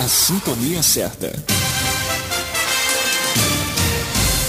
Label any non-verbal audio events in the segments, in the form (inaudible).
A sintonia certa.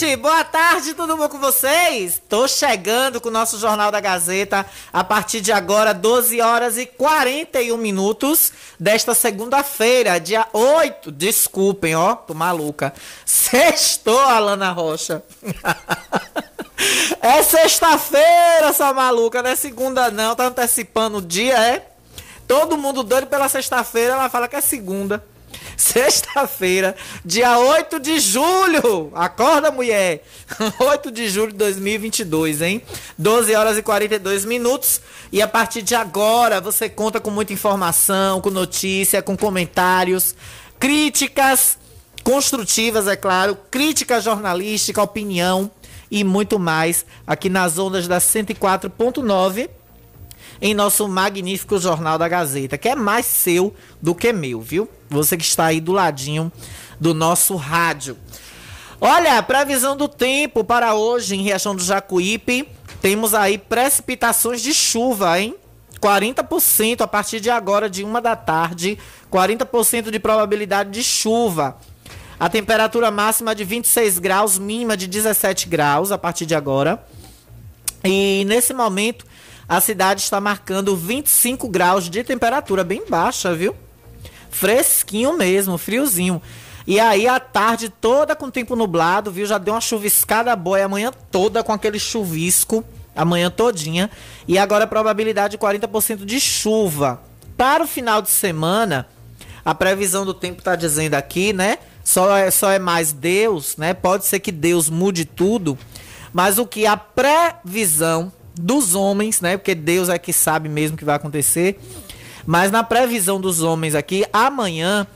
Gente! Boa tarde, tudo bom com vocês? Tô chegando com o nosso Jornal da Gazeta a partir de agora, 12 horas e 41 minutos desta segunda-feira, dia 8. Desculpem, ó, tô maluca. Sextou, Alana Rocha. (laughs) é sexta-feira, sua maluca, não é segunda, não. Tá antecipando o dia, é? Todo mundo doido pela sexta-feira, ela fala que é segunda. Sexta-feira, dia 8 de julho. Acorda, mulher. (laughs) 8 de julho de 2022, hein? 12 horas e 42 minutos. E a partir de agora, você conta com muita informação, com notícia, com comentários, críticas construtivas, é claro, crítica jornalística, opinião e muito mais aqui nas ondas da 104.9 em nosso magnífico Jornal da Gazeta, que é mais seu do que meu, viu? Você que está aí do ladinho do nosso rádio. Olha, previsão do tempo para hoje em Riachão do Jacuípe, temos aí precipitações de chuva, hein? 40% a partir de agora, de uma da tarde, 40% de probabilidade de chuva. A temperatura máxima de 26 graus, mínima de 17 graus a partir de agora. E nesse momento, a cidade está marcando 25 graus de temperatura, bem baixa, viu? Fresquinho mesmo, friozinho. E aí a tarde toda com tempo nublado, viu? Já deu uma chuviscada boa e amanhã toda com aquele chuvisco, amanhã todinha. E agora a probabilidade de 40% de chuva. Para o final de semana, a previsão do tempo está dizendo aqui, né? Só é, só é mais Deus, né? Pode ser que Deus mude tudo, mas o que a previsão dos homens, né? Porque Deus é que sabe mesmo o que vai acontecer. Mas na previsão dos homens aqui, amanhã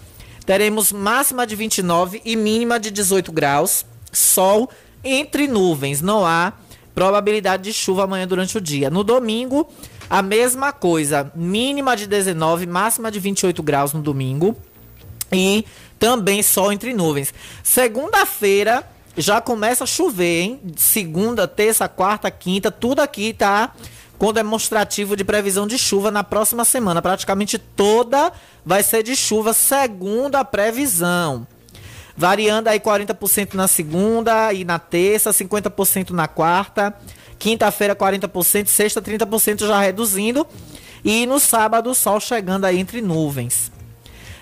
teremos máxima de 29 e mínima de 18 graus. Sol entre nuvens, não há probabilidade de chuva amanhã durante o dia. No domingo, a mesma coisa, mínima de 19, máxima de 28 graus no domingo. E também sol entre nuvens. Segunda-feira já começa a chover, hein? Segunda, terça, quarta, quinta, tudo aqui tá com demonstrativo de previsão de chuva na próxima semana. Praticamente toda vai ser de chuva, segundo a previsão. Variando aí 40% na segunda e na terça, 50% na quarta. Quinta-feira 40%, sexta 30% já reduzindo. E no sábado o sol chegando aí entre nuvens.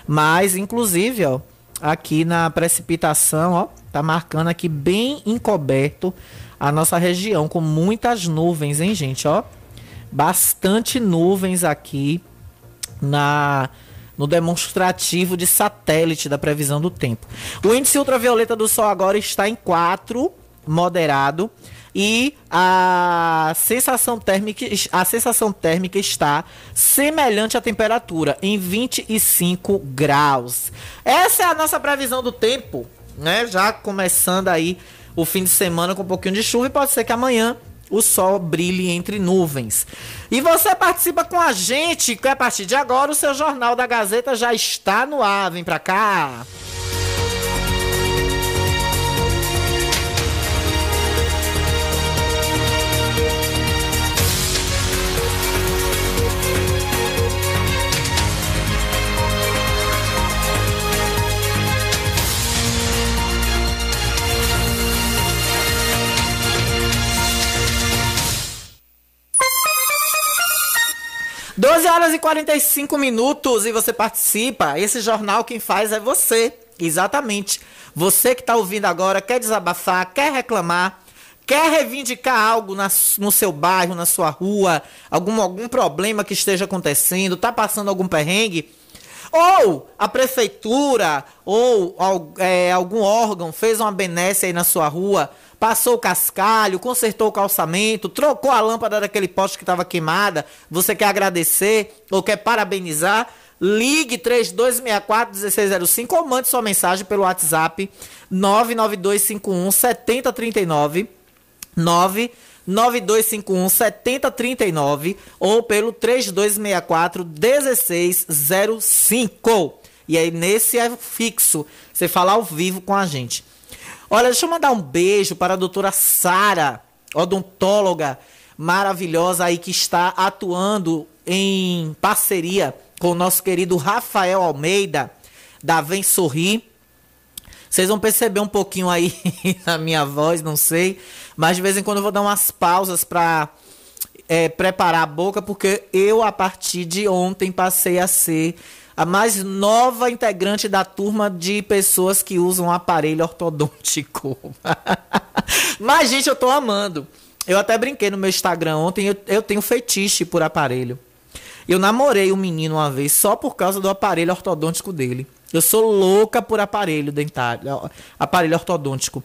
Mas, inclusive, ó, aqui na precipitação, ó, tá marcando aqui bem encoberto a nossa região com muitas nuvens, hein, gente, ó. Bastante nuvens aqui na no demonstrativo de satélite da previsão do tempo. O índice ultravioleta do sol agora está em 4, moderado, e a sensação térmica, a sensação térmica está semelhante à temperatura, em 25 graus. Essa é a nossa previsão do tempo, né? Já começando aí o fim de semana com um pouquinho de chuva e pode ser que amanhã o sol brilhe entre nuvens. E você participa com a gente, que a partir de agora o seu Jornal da Gazeta já está no ar. Vem pra cá. 12 horas e 45 minutos e você participa. Esse jornal quem faz é você. Exatamente. Você que está ouvindo agora, quer desabafar, quer reclamar, quer reivindicar algo na, no seu bairro, na sua rua, algum, algum problema que esteja acontecendo, tá passando algum perrengue, ou a prefeitura ou é, algum órgão fez uma benesse aí na sua rua, passou o cascalho, consertou o calçamento, trocou a lâmpada daquele poste que estava queimada, você quer agradecer ou quer parabenizar, ligue 3264-1605 ou mande sua mensagem pelo WhatsApp 99251 7039 99251 7039 ou pelo 3264 1605. E aí nesse é fixo, você fala ao vivo com a gente. Olha, deixa eu mandar um beijo para a doutora Sara, odontóloga maravilhosa aí que está atuando em parceria com o nosso querido Rafael Almeida, da Vem Sorrir. Vocês vão perceber um pouquinho aí (laughs) na minha voz, não sei. Mas de vez em quando eu vou dar umas pausas para é, preparar a boca, porque eu, a partir de ontem, passei a ser a mais nova integrante da turma de pessoas que usam aparelho ortodôntico. (laughs) Mas, gente, eu tô amando. Eu até brinquei no meu Instagram ontem, eu, eu tenho fetiche por aparelho. Eu namorei um menino uma vez só por causa do aparelho ortodôntico dele. Eu sou louca por aparelho dentário, aparelho ortodôntico.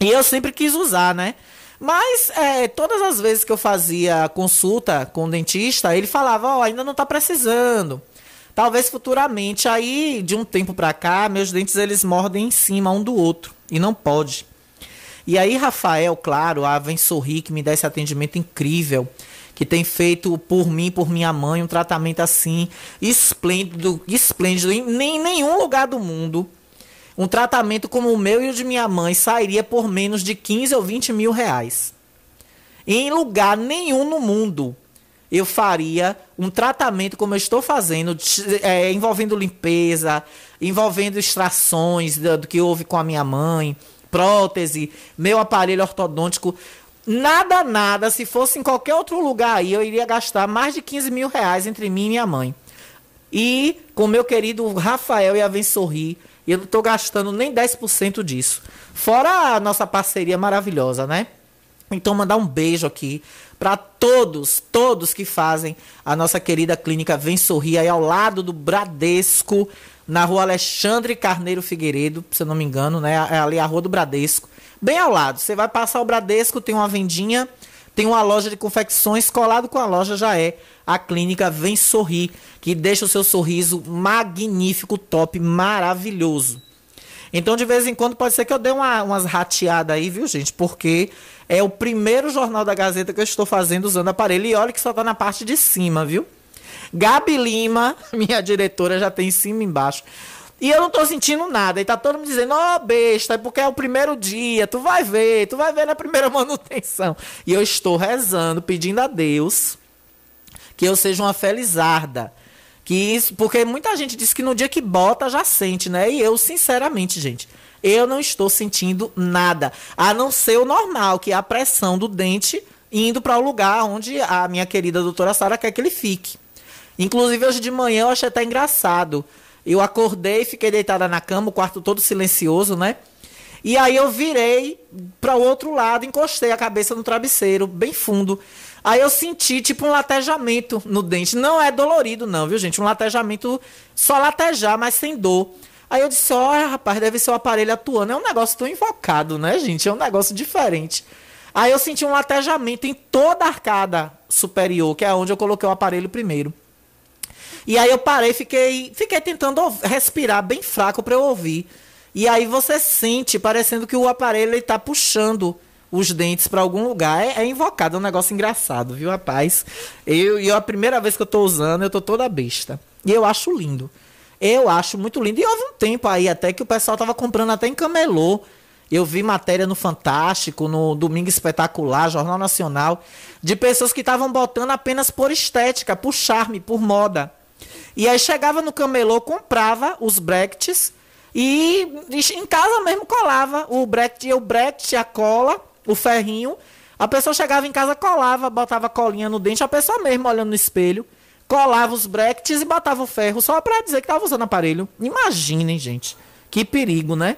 E eu sempre quis usar, né? Mas é, todas as vezes que eu fazia consulta com o dentista, ele falava: Ó, oh, ainda não tá precisando. Talvez futuramente, aí de um tempo para cá, meus dentes eles mordem em cima um do outro e não pode. E aí Rafael, claro, a Vem Sorrir que me dá esse atendimento incrível, que tem feito por mim, por minha mãe, um tratamento assim esplêndido, esplêndido em nem nenhum lugar do mundo. Um tratamento como o meu e o de minha mãe sairia por menos de 15 ou 20 mil reais. Em lugar nenhum no mundo eu faria um tratamento como eu estou fazendo, é, envolvendo limpeza, envolvendo extrações do, do, que houve com a minha mãe, prótese, meu aparelho ortodôntico. Nada, nada, se fosse em qualquer outro lugar aí, eu iria gastar mais de 15 mil reais entre mim e minha mãe. E com meu querido Rafael e a Vem Sorrir, eu não estou gastando nem 10% disso. Fora a nossa parceria maravilhosa, né? Então, mandar um beijo aqui para todos, todos que fazem a nossa querida clínica Vem Sorrir aí ao lado do Bradesco, na rua Alexandre Carneiro Figueiredo, se eu não me engano, né? É ali a rua do Bradesco. Bem ao lado. Você vai passar o Bradesco, tem uma vendinha, tem uma loja de confecções, colado com a loja já é a clínica Vem Sorrir, que deixa o seu sorriso magnífico, top, maravilhoso. Então, de vez em quando, pode ser que eu dê uma, umas rateadas aí, viu, gente? Porque é o primeiro jornal da Gazeta que eu estou fazendo usando aparelho. E olha que só tá na parte de cima, viu? Gabi Lima, (laughs) minha diretora, já tem em cima e embaixo. E eu não tô sentindo nada. E tá todo mundo dizendo, ó, oh, besta, é porque é o primeiro dia, tu vai ver, tu vai ver na primeira (laughs) manutenção. E eu estou rezando, pedindo a Deus que eu seja uma felizarda. Que isso, porque muita gente diz que no dia que bota já sente, né? E eu, sinceramente, gente, eu não estou sentindo nada. A não ser o normal, que é a pressão do dente indo para o lugar onde a minha querida doutora Sara quer que ele fique. Inclusive, hoje de manhã eu achei até engraçado. Eu acordei, fiquei deitada na cama, o quarto todo silencioso, né? E aí eu virei para o outro lado, encostei a cabeça no travesseiro, bem fundo. Aí eu senti tipo um latejamento no dente. Não é dolorido, não, viu, gente? Um latejamento só latejar, mas sem dor. Aí eu disse, olha, rapaz, deve ser o aparelho atuando. É um negócio tão invocado, né, gente? É um negócio diferente. Aí eu senti um latejamento em toda a arcada superior, que é onde eu coloquei o aparelho primeiro. E aí eu parei, fiquei, fiquei tentando respirar bem fraco para eu ouvir. E aí você sente, parecendo que o aparelho está puxando os dentes pra algum lugar é, é invocado, é um negócio engraçado, viu, rapaz? Eu, e a primeira vez que eu tô usando, eu tô toda besta. E eu acho lindo. Eu acho muito lindo. E houve um tempo aí até que o pessoal tava comprando até em camelô. Eu vi matéria no Fantástico, no Domingo Espetacular, Jornal Nacional, de pessoas que estavam botando apenas por estética, por charme, por moda. E aí chegava no camelô, comprava os brackets e em casa mesmo colava o bracket, o bracket, a cola, o ferrinho. A pessoa chegava em casa, colava, botava colinha no dente, a pessoa mesmo olhando no espelho, colava os brackets e botava o ferro só pra dizer que tava usando aparelho. Imaginem, gente. Que perigo, né?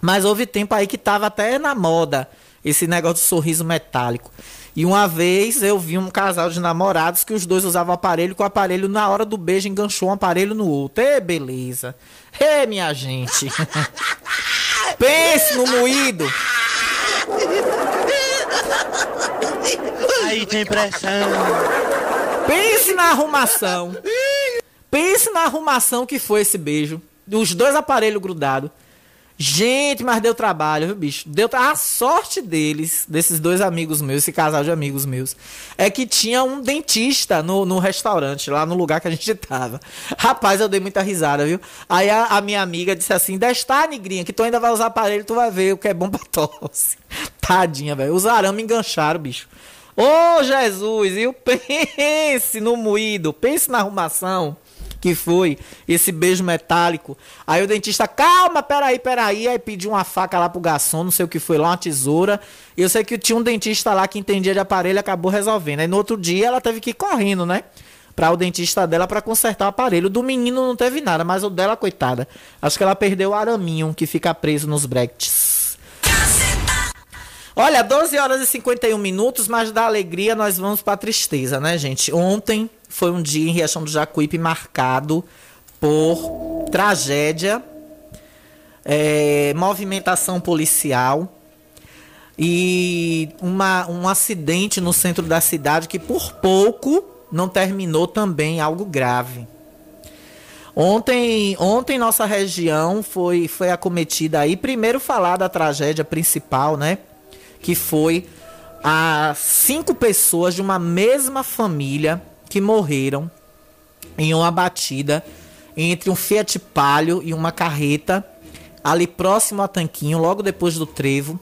Mas houve tempo aí que tava até na moda esse negócio de sorriso metálico. E uma vez eu vi um casal de namorados que os dois usavam aparelho, que o aparelho na hora do beijo enganchou um aparelho no outro. Ê, beleza. Ê, minha gente. (laughs) Pense no moído. Aí tem pressão. Pense na arrumação. Pense na arrumação que foi esse beijo. Os dois aparelhos grudados. Gente, mas deu trabalho, viu, bicho? Deu tra- a sorte deles, desses dois amigos meus, esse casal de amigos meus, é que tinha um dentista no, no restaurante, lá no lugar que a gente (laughs) tava. Rapaz, eu dei muita risada, viu? Aí a, a minha amiga disse assim: Desta, negrinha, que tu ainda vai usar aparelho, tu vai ver o que é bom pra tosse. (laughs) Tadinha, velho. Os arames engancharam, bicho. Ô, Jesus, e o (laughs) pense no moído, pense na arrumação que foi esse beijo metálico. Aí o dentista, calma, peraí, peraí. Aí pediu uma faca lá pro garçom, não sei o que foi lá, uma tesoura. E eu sei que tinha um dentista lá que entendia de aparelho acabou resolvendo. Aí no outro dia ela teve que ir correndo, né? Pra o dentista dela pra consertar o aparelho. Do menino não teve nada, mas o dela, coitada. Acho que ela perdeu o araminho que fica preso nos brackets. Olha, 12 horas e 51 minutos, mas da alegria nós vamos pra tristeza, né, gente? Ontem foi um dia em Riachão do Jacuípe marcado por tragédia, é, movimentação policial e uma, um acidente no centro da cidade que por pouco não terminou também algo grave. Ontem, ontem nossa região foi, foi acometida aí. Primeiro falar da tragédia principal, né? Que foi as cinco pessoas de uma mesma família que morreram em uma batida entre um Fiat Palio e uma carreta ali próximo a Tanquinho, logo depois do trevo.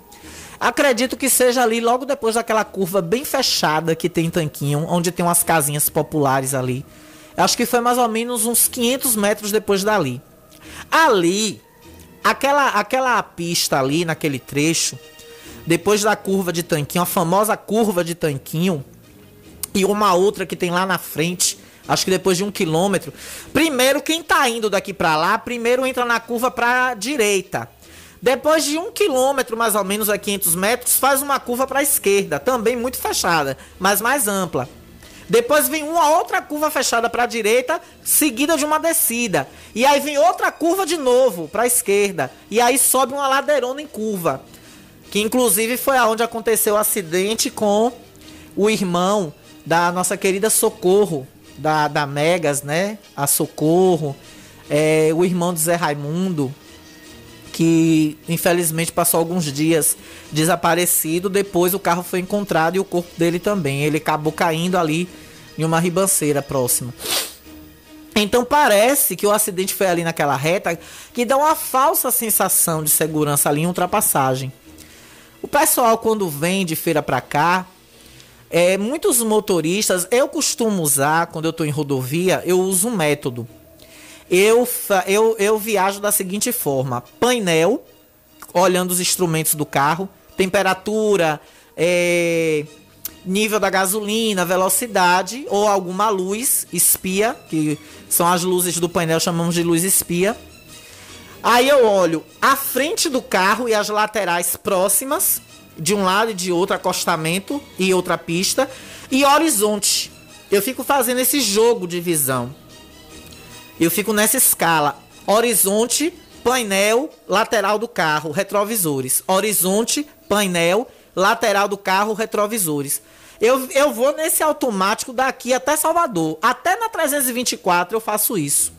Acredito que seja ali logo depois daquela curva bem fechada que tem em Tanquinho, onde tem umas casinhas populares ali. Acho que foi mais ou menos uns 500 metros depois dali. Ali, aquela, aquela pista ali, naquele trecho, depois da curva de Tanquinho, a famosa curva de Tanquinho, e uma outra que tem lá na frente, acho que depois de um quilômetro. Primeiro, quem tá indo daqui pra lá, primeiro entra na curva pra direita. Depois de um quilômetro, mais ou menos a 500 metros, faz uma curva pra esquerda, também muito fechada, mas mais ampla. Depois vem uma outra curva fechada para a direita, seguida de uma descida. E aí vem outra curva de novo para a esquerda. E aí sobe uma ladeirona em curva. Que inclusive foi aonde aconteceu o acidente com o irmão da nossa querida Socorro, da, da Megas, né? A Socorro, é, o irmão de Zé Raimundo, que infelizmente passou alguns dias desaparecido. Depois o carro foi encontrado e o corpo dele também. Ele acabou caindo ali em uma ribanceira próxima. Então parece que o acidente foi ali naquela reta que dá uma falsa sensação de segurança ali em ultrapassagem. O pessoal quando vem de feira pra cá, é, muitos motoristas, eu costumo usar quando eu tô em rodovia, eu uso um método. Eu, eu, eu viajo da seguinte forma: painel, olhando os instrumentos do carro, temperatura, é, nível da gasolina, velocidade ou alguma luz espia, que são as luzes do painel, chamamos de luz espia. Aí eu olho a frente do carro e as laterais próximas, de um lado e de outro, acostamento e outra pista, e horizonte. Eu fico fazendo esse jogo de visão. Eu fico nessa escala: horizonte, painel, lateral do carro, retrovisores. Horizonte, painel, lateral do carro, retrovisores. Eu, eu vou nesse automático daqui até Salvador. Até na 324 eu faço isso.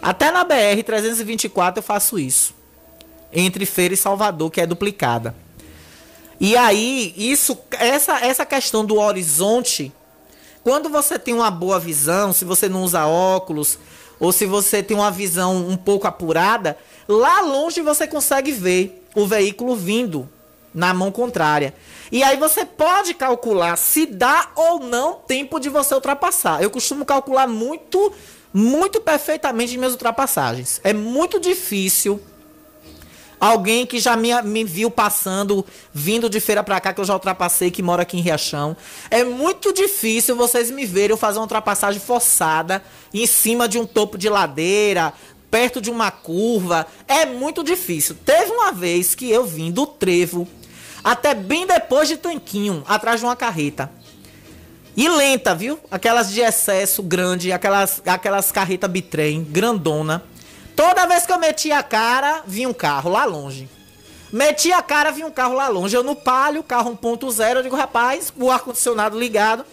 Até na BR 324 eu faço isso. Entre Feira e Salvador, que é duplicada. E aí, isso, essa, essa questão do horizonte, quando você tem uma boa visão, se você não usa óculos, ou se você tem uma visão um pouco apurada, lá longe você consegue ver o veículo vindo na mão contrária. E aí você pode calcular se dá ou não tempo de você ultrapassar. Eu costumo calcular muito, muito perfeitamente minhas ultrapassagens. É muito difícil Alguém que já me, me viu passando, vindo de feira pra cá, que eu já ultrapassei, que mora aqui em Riachão. É muito difícil vocês me verem eu fazer uma ultrapassagem forçada em cima de um topo de ladeira, perto de uma curva. É muito difícil. Teve uma vez que eu vim do trevo até bem depois de Tanquinho, atrás de uma carreta. E lenta, viu? Aquelas de excesso grande, aquelas, aquelas carretas bitrem, grandona. Toda vez que eu metia a cara, vinha um carro lá longe. Metia a cara, vinha um carro lá longe. Eu no palio, carro 1.0, eu digo, rapaz, o ar-condicionado ligado.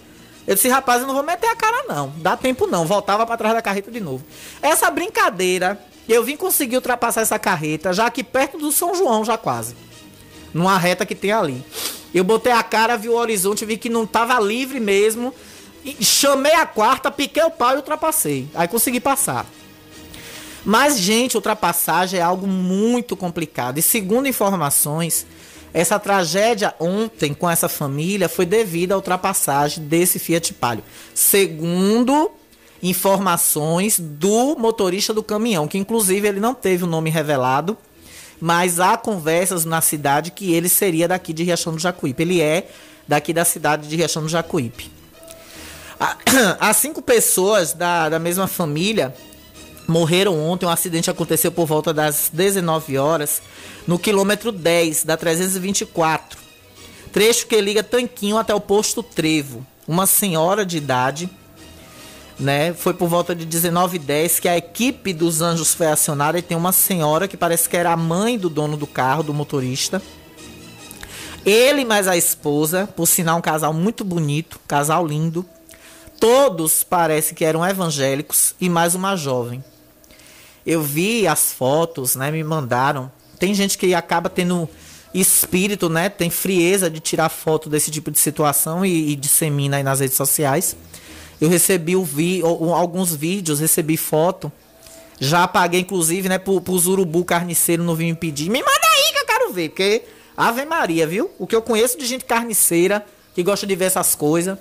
Eu disse, rapaz, eu não vou meter a cara não. Dá tempo não. Voltava para trás da carreta de novo. Essa brincadeira, eu vim conseguir ultrapassar essa carreta, já aqui perto do São João, já quase. Numa reta que tem ali. Eu botei a cara, vi o horizonte, vi que não tava livre mesmo. chamei a quarta, piquei o pau e ultrapassei. Aí consegui passar. Mas, gente, ultrapassagem é algo muito complicado. E segundo informações, essa tragédia ontem com essa família foi devido à ultrapassagem desse Fiat Palio. Segundo informações do motorista do caminhão, que inclusive ele não teve o nome revelado, mas há conversas na cidade que ele seria daqui de Riachão do Jacuípe. Ele é daqui da cidade de Riachão do Jacuípe. (clears throat) As cinco pessoas da, da mesma família morreram ontem. Um acidente aconteceu por volta das 19 horas no quilômetro 10 da 324, trecho que liga Tanquinho até o posto Trevo. Uma senhora de idade, né? Foi por volta de 19h10 que a equipe dos anjos foi acionada e tem uma senhora que parece que era a mãe do dono do carro, do motorista. Ele mais a esposa, por sinal um casal muito bonito, casal lindo. Todos parece que eram evangélicos e mais uma jovem. Eu vi as fotos, né? Me mandaram. Tem gente que acaba tendo espírito, né? Tem frieza de tirar foto desse tipo de situação e, e dissemina aí nas redes sociais. Eu recebi o vi, alguns vídeos, recebi foto. Já apaguei, inclusive, né? Pro, pros urubu carniceiro não vir me pedir. Me manda aí que eu quero ver, porque Ave Maria, viu? O que eu conheço de gente carniceira que gosta de ver essas coisas.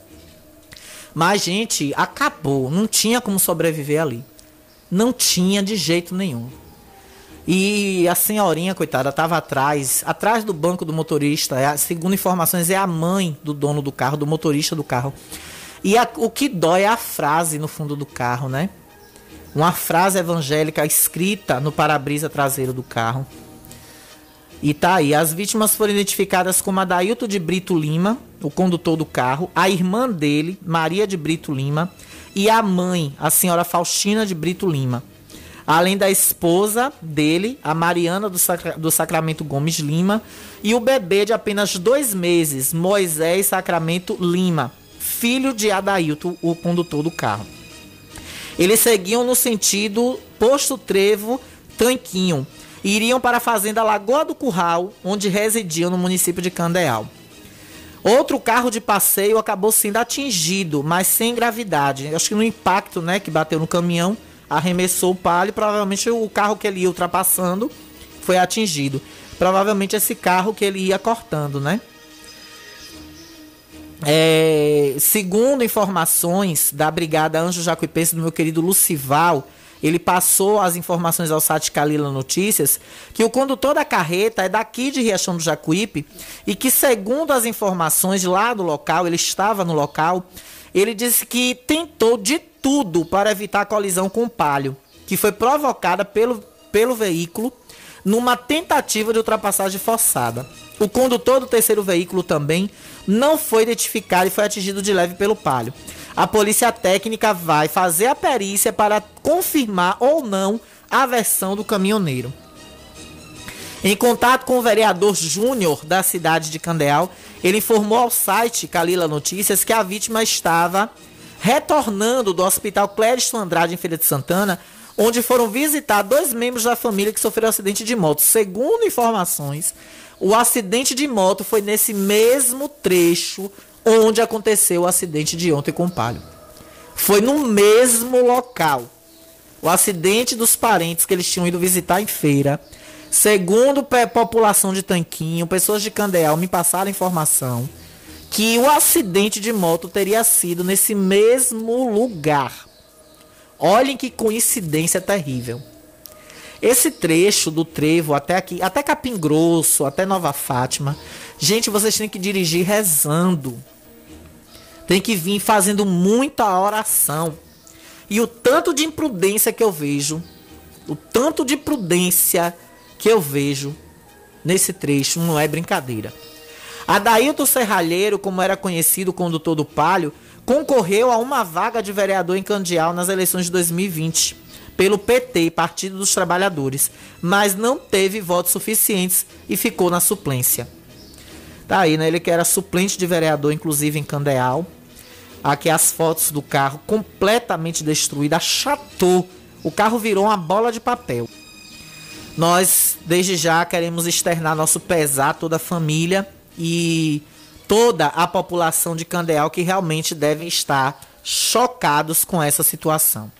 Mas, gente, acabou. Não tinha como sobreviver ali. Não tinha de jeito nenhum. E a senhorinha, coitada, estava atrás, atrás do banco do motorista. É, segundo informações, é a mãe do dono do carro, do motorista do carro. E a, o que dói é a frase no fundo do carro, né? Uma frase evangélica escrita no para-brisa traseiro do carro. E tá aí, as vítimas foram identificadas como Adailton de Brito Lima, o condutor do carro, a irmã dele, Maria de Brito Lima, e a mãe, a senhora Faustina de Brito Lima. Além da esposa dele, a Mariana do, Sacra do Sacramento Gomes Lima, e o bebê de apenas dois meses, Moisés Sacramento Lima, filho de Adailton, o condutor do carro. Eles seguiam no sentido Posto Trevo Tanquinho, iriam para a fazenda Lagoa do Curral, onde residiam no município de Candeal. Outro carro de passeio acabou sendo atingido, mas sem gravidade. Acho que no impacto, né, que bateu no caminhão, arremessou o palio, provavelmente o carro que ele ia ultrapassando foi atingido. Provavelmente esse carro que ele ia cortando, né? É, segundo informações da Brigada Anjo Jacuipense do meu querido Lucival, ele passou as informações ao site Calila Notícias que o condutor da carreta é daqui de Riachão do Jacuípe e que, segundo as informações lá do local, ele estava no local, ele disse que tentou de tudo para evitar a colisão com o palio, que foi provocada pelo, pelo veículo numa tentativa de ultrapassagem forçada. O condutor do terceiro veículo também não foi identificado e foi atingido de leve pelo palio a polícia técnica vai fazer a perícia para confirmar ou não a versão do caminhoneiro. Em contato com o vereador Júnior da cidade de Candeal, ele informou ao site Calila Notícias que a vítima estava retornando do Hospital Clériston Andrade em Feira de Santana, onde foram visitar dois membros da família que sofreram acidente de moto. Segundo informações, O acidente de moto foi nesse mesmo trecho onde aconteceu o acidente de ontem com o Palio. Foi no mesmo local. O acidente dos parentes que eles tinham ido visitar em feira. Segundo a população de Tanquinho, pessoas de Candeal me passaram informação que o acidente de moto teria sido nesse mesmo lugar. Olhem que coincidência terrível. Esse trecho do trevo até aqui, até Capim Grosso, até Nova Fátima, gente, vocês têm que dirigir rezando. Tem que vir fazendo muita oração. E o tanto de imprudência que eu vejo, o tanto de prudência que eu vejo nesse trecho não é brincadeira. Adailton Serralheiro, como era conhecido, condutor do Palio, concorreu a uma vaga de vereador em Candial nas eleições de 2020 pelo PT, Partido dos Trabalhadores, mas não teve votos suficientes e ficou na suplência. Tá aí, né? Ele que era suplente de vereador, inclusive em Candeal. Aqui as fotos do carro completamente destruído, achatou. O carro virou uma bola de papel. Nós, desde já, queremos externar nosso pesar toda a família e toda a população de Candeal que realmente devem estar chocados com essa situação.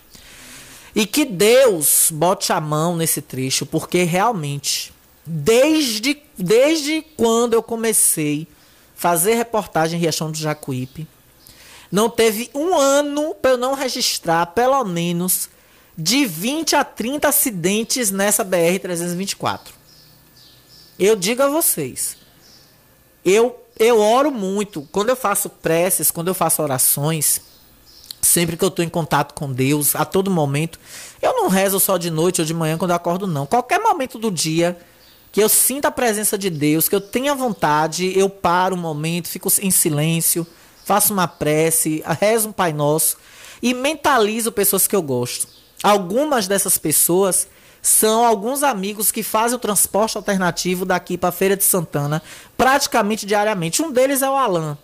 E que Deus bote a mão nesse trecho, porque realmente, desde, desde quando eu comecei a fazer reportagem em Riachão do Jacuípe, não teve um ano para eu não registrar pelo menos de 20 a 30 acidentes nessa BR-324. Eu digo a vocês, eu, eu oro muito. Quando eu faço preces, quando eu faço orações, sempre que eu estou em contato com Deus, a todo momento, eu não rezo só de noite ou de manhã quando eu acordo, não. Qualquer momento do dia que eu sinta a presença de Deus, que eu tenha vontade, eu paro um momento, fico em silêncio, faço uma prece, rezo um Pai Nosso e mentalizo pessoas que eu gosto. Algumas dessas pessoas são alguns amigos que fazem o transporte alternativo daqui para Feira de Santana praticamente diariamente. Um deles é o Alan,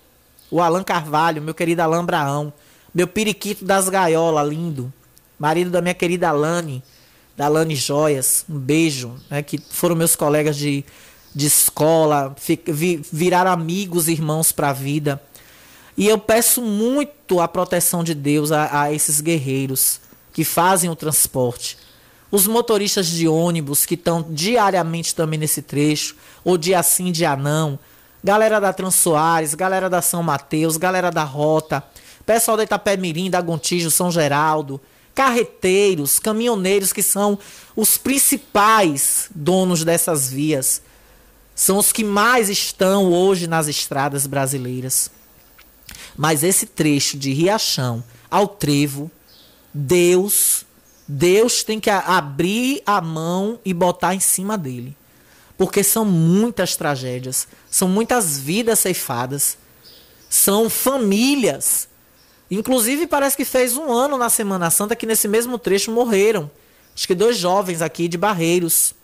o Alan Carvalho, meu querido Alan Braão, meu periquito das gaiolas, lindo, marido da minha querida Alane, da Alane Joias, um beijo, né, que foram meus colegas de, de escola, vi, viraram amigos, irmãos para a vida. E eu peço muito a proteção de Deus a, a esses guerreiros que fazem o transporte os motoristas de ônibus que estão diariamente também nesse trecho, ou dia sim, dia não, galera da Transoares, galera da São Mateus, galera da Rota, pessoal da Itapé-Mirim, da Gontijo, São Geraldo, carreteiros, caminhoneiros que são os principais donos dessas vias. São os que mais estão hoje nas estradas brasileiras. Mas esse trecho de Riachão ao Trevo, Deus Deus tem que abrir a mão e botar em cima dele. Porque são muitas tragédias, são muitas vidas ceifadas, são famílias. Inclusive, parece que fez um ano na Semana Santa que nesse mesmo trecho morreram. Acho que dois jovens aqui de Barreiros.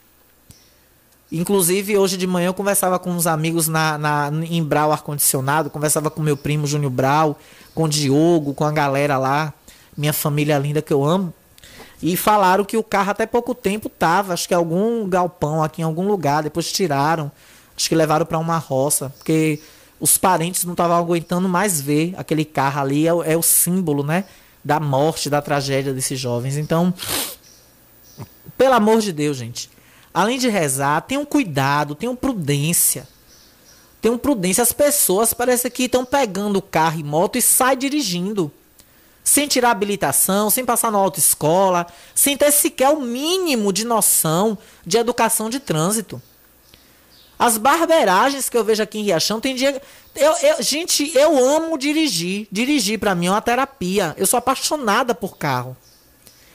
Inclusive, hoje de manhã eu conversava com uns amigos na, na, em Brau Ar-Condicionado, conversava com meu primo Júnior Brau, com o Diogo, com a galera lá, minha família linda que eu amo. E falaram que o carro até pouco tempo tava, acho que algum galpão aqui em algum lugar, depois tiraram, acho que levaram para uma roça, porque os parentes não estavam aguentando mais ver aquele carro ali, é, é, o símbolo, né, da morte, da tragédia desses jovens. Então, pelo amor de Deus, gente, além de rezar, tenham cuidado, tenham prudência. Tenham prudência. As pessoas parece que estão pegando carro e moto e saem dirigindo sem tirar habilitação, sem passar na autoescola, sem ter sequer o mínimo de noção de educação de trânsito. As barberagens que eu vejo aqui em Riachão tem dia. Eu, eu, gente, eu amo dirigir. Dirigir para mim é uma terapia. Eu sou apaixonada por carro.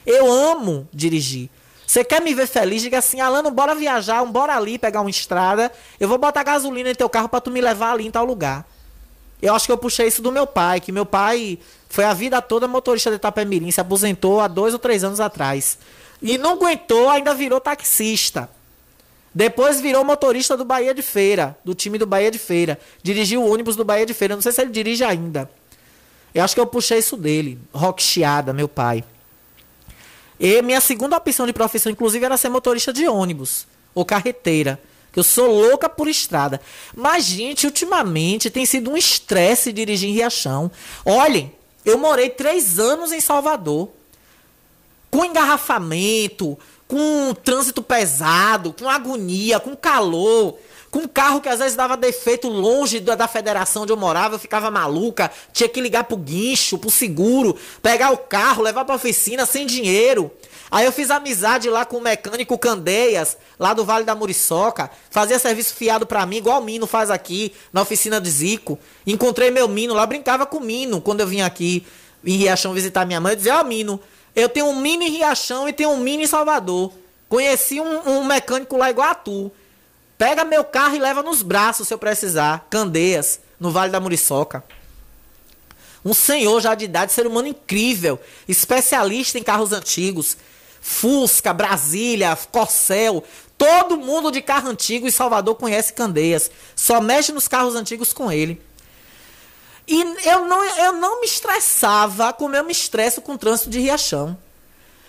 Eu amo dirigir. Você quer me ver feliz? Diga assim, Alano, bora viajar, bora ali pegar uma estrada. Eu vou botar gasolina em teu carro para tu me levar ali em tal lugar. Eu acho que eu puxei isso do meu pai, que meu pai foi a vida toda motorista de Itapemirim, se aposentou há dois ou três anos atrás. E não aguentou, ainda virou taxista. Depois virou motorista do Bahia de Feira, do time do Bahia de Feira. Dirigiu o ônibus do Bahia de Feira. Não sei se ele dirige ainda. Eu acho que eu puxei isso dele. Rock Chiada, meu pai. E minha segunda opção de profissão, inclusive, era ser motorista de ônibus ou carreteira eu sou louca por estrada. Mas, gente, ultimamente tem sido um estresse dirigir em Riachão. Olhem, eu morei três anos em Salvador. Com engarrafamento, com trânsito pesado, com agonia, com calor, com carro que às vezes dava defeito longe da, da federação onde eu morava, eu ficava maluca, tinha que ligar pro guincho, pro seguro, pegar o carro, levar pra oficina sem dinheiro. Aí eu fiz amizade lá com o mecânico Candeias, lá do Vale da Muriçoca, fazia serviço fiado pra mim, igual o Mino faz aqui, na oficina de Zico. Encontrei meu Mino lá, brincava com o Mino quando eu vim aqui em Riachão visitar minha mãe. Eu dizia, ó, Mino, eu tenho um Mino em Riachão e tenho um Mino em Salvador. Conheci um, um mecânico lá igual a tu. Pega meu carro e leva nos braços se eu precisar. Candeias, no Vale da Muriçoca. Um senhor já de idade, ser humano incrível, especialista em carros antigos. Fusca, Brasília, Corcel, todo mundo de carro antigo em Salvador conhece Candeias. Só mexe nos carros antigos com ele. E eu não, eu não me estressava como eu me estresso com o trânsito de Riachão.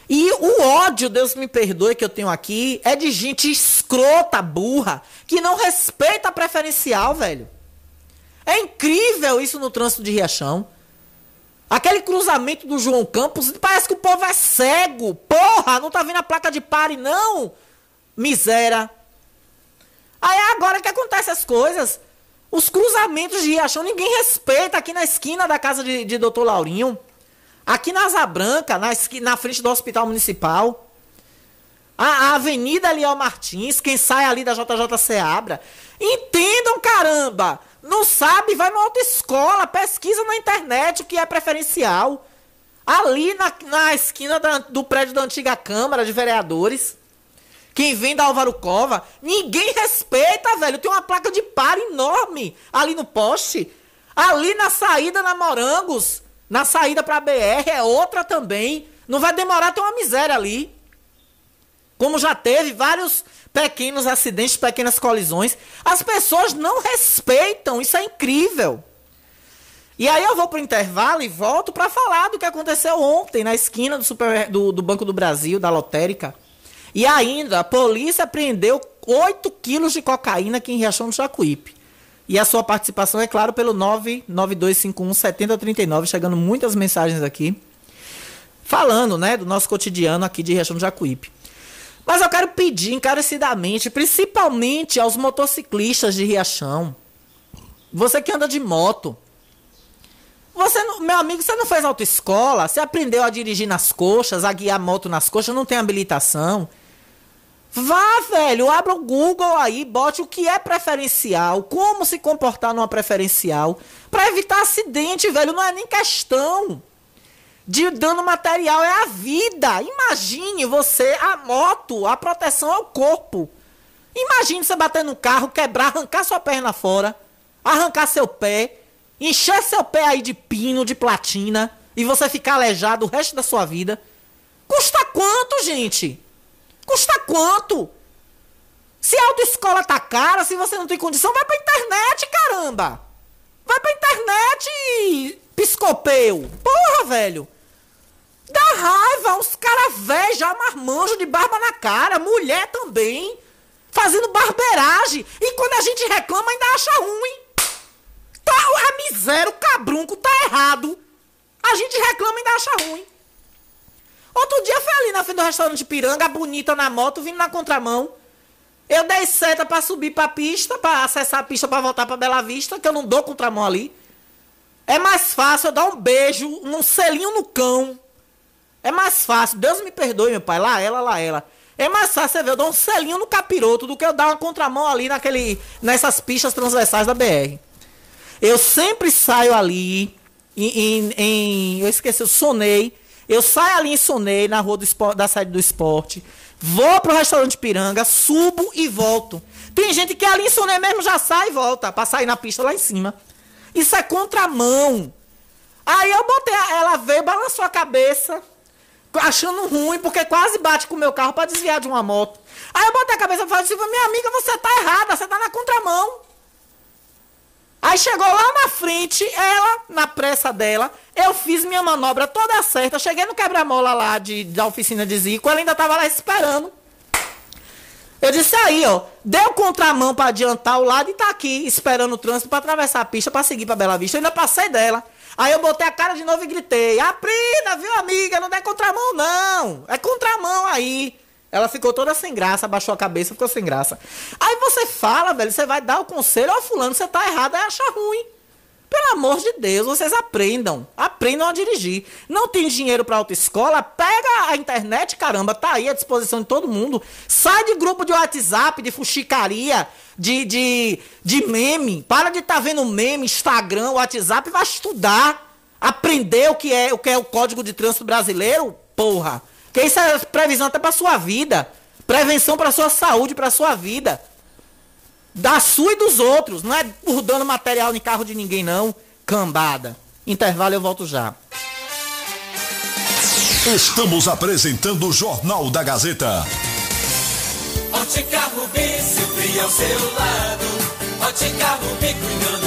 E o ódio, Deus me perdoe, que eu tenho aqui é de gente escrota, burra, que não respeita a preferencial, velho. É incrível isso no trânsito de Riachão. Aquele cruzamento do João Campos, parece que o povo é cego. Porra, não tá vendo a placa de pare, não? Miséria. Aí agora que acontecem as coisas. Os cruzamentos de Riachão, ninguém respeita aqui na esquina da casa de, de Dr. Laurinho. Aqui na Asa Branca, na, na frente do Hospital Municipal. A, Avenida Liel Martins, quem sai ali da JJ Seabra. Entendam, caramba! Não sabe? Vai numa autoescola, pesquisa na internet o que é preferencial. Ali na, na esquina da- do prédio da antiga Câmara de Vereadores. Quem vem da Álvaro Cova, ninguém respeita, velho. Tem uma placa de par enorme ali no poste. Ali na saída na Morangos, na saída pra BR, é outra também. Não vai demorar, tem uma miséria ali. Como já teve vários pequenos acidentes, pequenas colisões. As pessoas não respeitam, isso é incrível. E aí eu vou pro intervalo e volto pra falar do que aconteceu ontem na esquina do, super, do, do Banco do Brasil, da lotérica. E ainda, a polícia apreendeu 8 quilos de cocaína aqui em Riachão do Jacuípe. E a sua participação, é claro, pelo 99251 7039, chegando muitas mensagens aqui. Falando, né, do nosso cotidiano aqui de Riachão do Jacuípe. Mas eu quero pedir encarecidamente, principalmente aos motociclistas de Riachão. Você que anda de moto. Você, meu amigo, você não fez autoescola? Você aprendeu a dirigir nas coxas, a guiar moto nas coxas, não tem habilitação? Vá, velho, abra o Google aí, bote o que é preferencial, como se comportar numa preferencial, Pra evitar acidente, velho, não é nem questão de dano material, é a vida. Imagine você, a moto, a proteção é o corpo. Imagine você bater no carro, quebrar, arrancar sua perna fora, arrancar seu pé, encher seu pé aí de pino, de platina, e você ficar aleijado o resto da sua vida. Custa quanto, gente? Custa quanto? Se a autoescola tá cara, se você não tem condição, vai pra internet, caramba! Vai pra internet, piscopeu! Porra, velho! Dá raiva, uns caras velhos já marmanjo de barba na cara, mulher também, fazendo barbeiragem. E quando a gente reclama, ainda acha ruim. Tá, a miséria, o cabrunco tá errado. A gente reclama e ainda acha ruim. Outro dia foi ali na frente do restaurante Piranga, bonita na moto, vindo na contramão. Eu dei seta pra subir pra pista, pra acessar a pista pra voltar pra Bela Vista, que eu não dou contramão ali. É mais fácil eu dar um beijo, um selinho no cão. É mais fácil, Deus me perdoe, meu pai, lá ela, lá ela. É mais fácil você ver eu dar um selinho no capiroto do que eu dar uma contramão ali naquele, nessas pistas transversais da BR. Eu sempre saio ali em, em- em- eu esqueci, eu sonei. Eu saio ali em Sonei, na rua do esporte, da saída do esporte. Vou pro restaurante Piranga, subo e volto. Tem gente que ali em Sonei mesmo já sai e volta, pra sair na pista lá em cima. Isso é contramão. Aí eu botei, ela veio, balançou a cabeça, achando ruim, porque quase bate com o meu carro pra desviar de uma moto. Aí eu botei a cabeça e falei assim, minha amiga, você tá errada, você tá na contramão. Aí chegou lá na frente, ela, na pressa dela, eu fiz minha manobra toda certa, cheguei no quebra-mola lá de, da oficina de Zico, ela ainda tava lá esperando. Eu disse aí, ó, deu contramão pra adiantar o lado e tá aqui esperando o trânsito pra atravessar a pista pra seguir pra Bela Vista. Eu ainda passei dela. Aí eu botei a cara de novo e gritei: Aprenda, viu, amiga? Não é contramão, não. É contramão aí. Ela ficou toda sem graça, abaixou a cabeça, ficou sem graça. Aí você fala, velho, você vai dar o conselho, ó, fulano, você tá errado, aí acha ruim. Pelo amor de Deus, vocês aprendam. Aprendam a dirigir. Não tem dinheiro pra autoescola? Pega a internet, caramba, tá aí à disposição de todo mundo. Sai de grupo de WhatsApp, de fuxicaria, de, de, de meme. Para de estar tá vendo meme, Instagram, WhatsApp, vai estudar. Aprender o que é o que é o Código de Trânsito Brasileiro, porra. Que isso é previsão até pra sua vida. Prevenção pra sua saúde, pra sua vida. Da sua e dos outros. Não é por dano material em carro de ninguém, não. Cambada. Intervalo, eu volto já. Estamos apresentando o Jornal da Gazeta. Ótica Rubi, sempre ao seu lado. Ótica Rubi, cuidando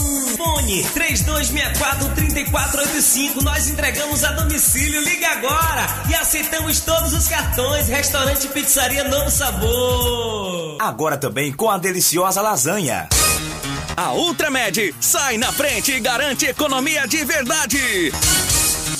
Fone 3264-3485. Nós entregamos a domicílio. Liga agora e aceitamos todos os cartões. Restaurante Pizzaria Novo Sabor. Agora também com a deliciosa lasanha. A Ultramed sai na frente e garante economia de verdade.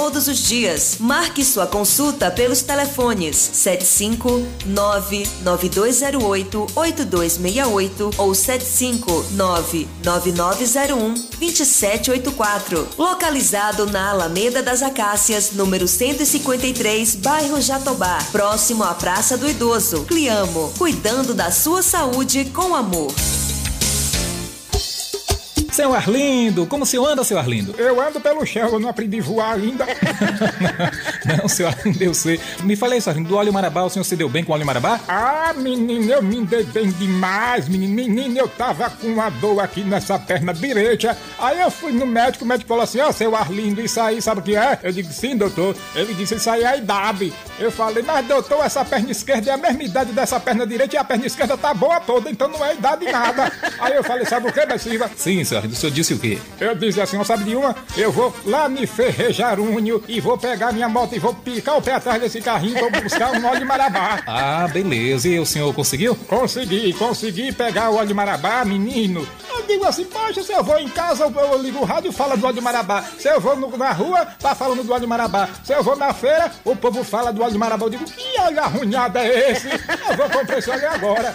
todos os dias. Marque sua consulta pelos telefones 75992088268 ou 75999012784. Localizado na Alameda das Acácias, número 153, bairro Jatobá, próximo à Praça do Idoso. Cliamo, cuidando da sua saúde com amor. Seu Arlindo, como o senhor anda, seu Arlindo? Eu ando pelo chão, eu não aprendi a voar ainda. (laughs) Não, seu Arlindo, eu sei. Me falei, seu Arlindo, do óleo marabá, o senhor se deu bem com o óleo marabá? Ah, menino, eu me dei bem demais, menino. Menino, eu tava com uma dor aqui nessa perna direita. Aí eu fui no médico, o médico falou assim: Ó, oh, seu Arlindo, isso aí, sabe o que é? Eu digo, sim, doutor. Ele disse, isso aí é a idade. Eu falei, mas doutor, essa perna esquerda é a mesma idade dessa perna direita e a perna esquerda tá boa toda, então não é idade nada. (laughs) Aí eu falei, sabe o que, Silva? Sim, Arlindo, o senhor disse o quê? Eu disse assim, ó, sabe de uma? Eu vou lá me Ferrejarunho e vou pegar minha moto e vou picar o pé atrás desse carrinho e vou buscar um óleo de marabá. (laughs) Ah, beleza. E o senhor conseguiu? Consegui, consegui pegar o óleo de marabá, menino. Eu digo assim, poxa, se eu vou em casa, eu, eu ligo o rádio e falo do óleo de marabá. Se eu vou no- na rua, tá falando do óleo de marabá. Se eu vou na feira, o povo fala do óleo de marabá. Eu digo, que óleo arrunhado é esse? Eu vou comprar esse óleo agora.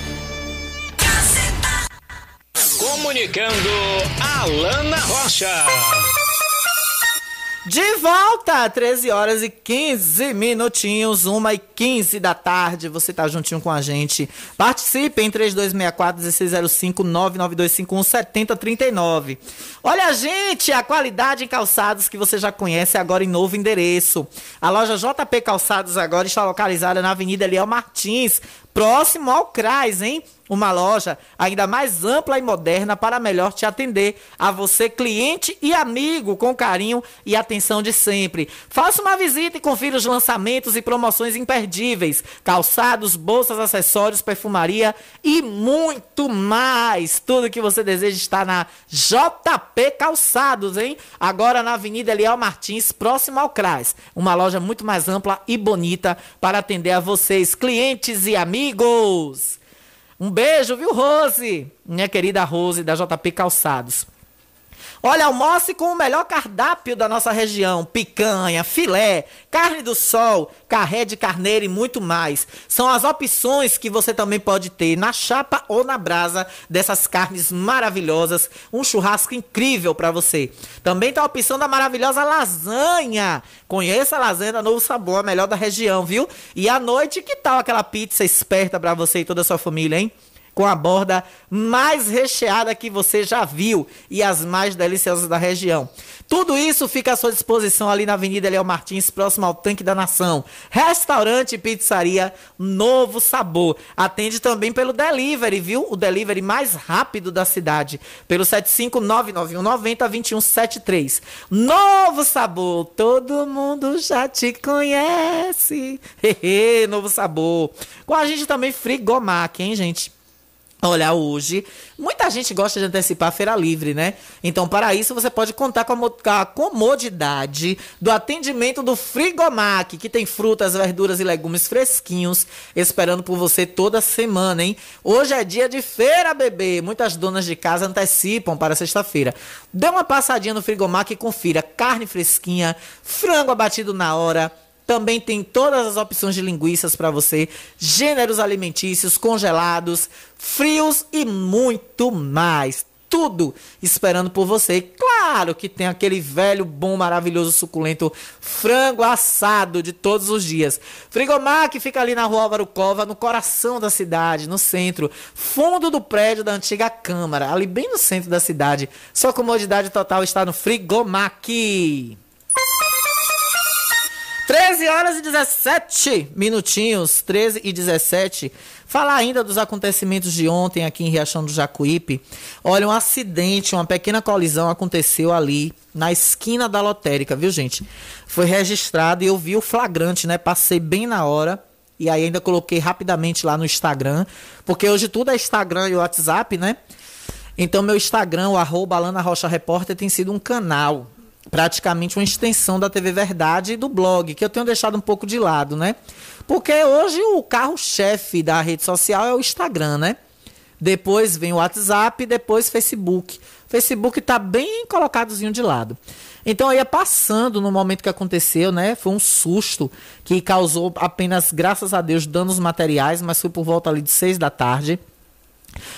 Comunicando Alana Rocha. De volta, 13 horas e 15 minutinhos, 1 e 15 da tarde. Você tá juntinho com a gente. Participe em 3264 1605 99251 7039. Olha, gente, a qualidade em calçados que você já conhece agora em novo endereço. A loja JP Calçados agora está localizada na Avenida Eliel Martins, próximo ao CRAS, hein? Uma loja ainda mais ampla e moderna para melhor te atender. A você, cliente e amigo, com carinho e atenção de sempre. Faça uma visita e confira os lançamentos e promoções imperdíveis. Calçados, bolsas, acessórios, perfumaria e muito mais. Tudo que você deseja está na JP Calçados, hein? Agora na Avenida Eliel Martins, próximo ao CRAS. Uma loja muito mais ampla e bonita para atender a vocês, clientes e amigos. Um beijo, viu, Rose? Minha querida Rose da JP Calçados. Olha, almoce com o melhor cardápio da nossa região: picanha, filé, carne do sol, carré de carneiro e muito mais. São as opções que você também pode ter na chapa ou na brasa dessas carnes maravilhosas. Um churrasco incrível para você. Também tem a opção da maravilhosa lasanha. Conheça a lasanha Novo Sabor, a melhor da região, viu? E à noite, que tal aquela pizza esperta para você e toda a sua família, hein? Com a borda mais recheada que você já viu e as mais deliciosas da região. Tudo isso fica à sua disposição ali na Avenida Léo Martins, próximo ao Tanque da Nação. Restaurante e pizzaria Novo Sabor. Atende também pelo delivery, viu? O delivery mais rápido da cidade. Pelo 75991902173. Novo Sabor. Todo mundo já te conhece. (laughs) Hehe, Novo Sabor. Com a gente também Frigomac, hein, gente? Olha, hoje, muita gente gosta de antecipar a feira livre, né? Então, para isso, você pode contar com a comodidade do atendimento do Frigomac, que tem frutas, verduras e legumes fresquinhos, esperando por você toda semana, hein? Hoje é dia de feira, bebê. Muitas donas de casa antecipam para sexta-feira. Dê uma passadinha no Frigomac e confira carne fresquinha, frango abatido na hora também tem todas as opções de linguiças para você, gêneros alimentícios, congelados, frios e muito mais. Tudo esperando por você. Claro que tem aquele velho, bom, maravilhoso, suculento frango assado de todos os dias. Frigomar que fica ali na rua Álvaro Cova, no coração da cidade, no centro, fundo do prédio da antiga Câmara, ali bem no centro da cidade. Sua comodidade total está no Frigomac. 13 horas e 17 minutinhos, 13 e 17. Falar ainda dos acontecimentos de ontem aqui em Riachão do Jacuípe. Olha, um acidente, uma pequena colisão aconteceu ali na esquina da lotérica, viu, gente? Foi registrado e eu vi o flagrante, né? Passei bem na hora e aí ainda coloquei rapidamente lá no Instagram, porque hoje tudo é Instagram e WhatsApp, né? Então meu Instagram, o arroba Alana Rocha Repórter, tem sido um canal praticamente uma extensão da TV Verdade e do blog, que eu tenho deixado um pouco de lado, né? Porque hoje o carro-chefe da rede social é o Instagram, né? Depois vem o WhatsApp, depois Facebook. Facebook está bem colocadozinho de lado. Então eu ia passando no momento que aconteceu, né? Foi um susto que causou apenas, graças a Deus, danos materiais, mas foi por volta ali de seis da tarde.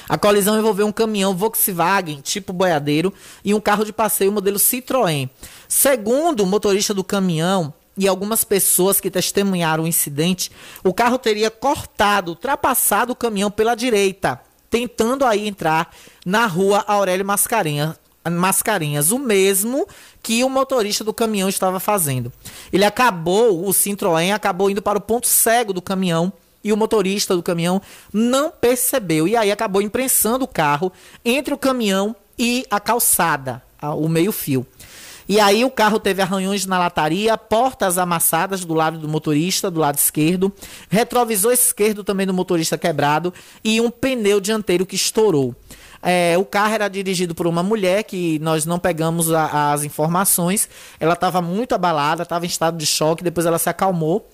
A colisão envolveu um caminhão Volkswagen tipo boiadeiro e um carro de passeio modelo Citroën. Segundo o motorista do caminhão e algumas pessoas que testemunharam o incidente, o carro teria cortado, ultrapassado o caminhão pela direita, tentando aí entrar na rua Aurélio Mascarenhas, Mascarenhas, o mesmo que o motorista do caminhão estava fazendo. Ele acabou, o Citroën acabou indo para o ponto cego do caminhão e o motorista do caminhão não percebeu. E aí acabou imprensando o carro entre o caminhão e a calçada, o meio-fio. E aí o carro teve arranhões na lataria, portas amassadas do lado do motorista, do lado esquerdo, retrovisor esquerdo também do motorista quebrado e um pneu dianteiro que estourou. É, o carro era dirigido por uma mulher que nós não pegamos a, as informações. Ela estava muito abalada, estava em estado de choque, depois ela se acalmou.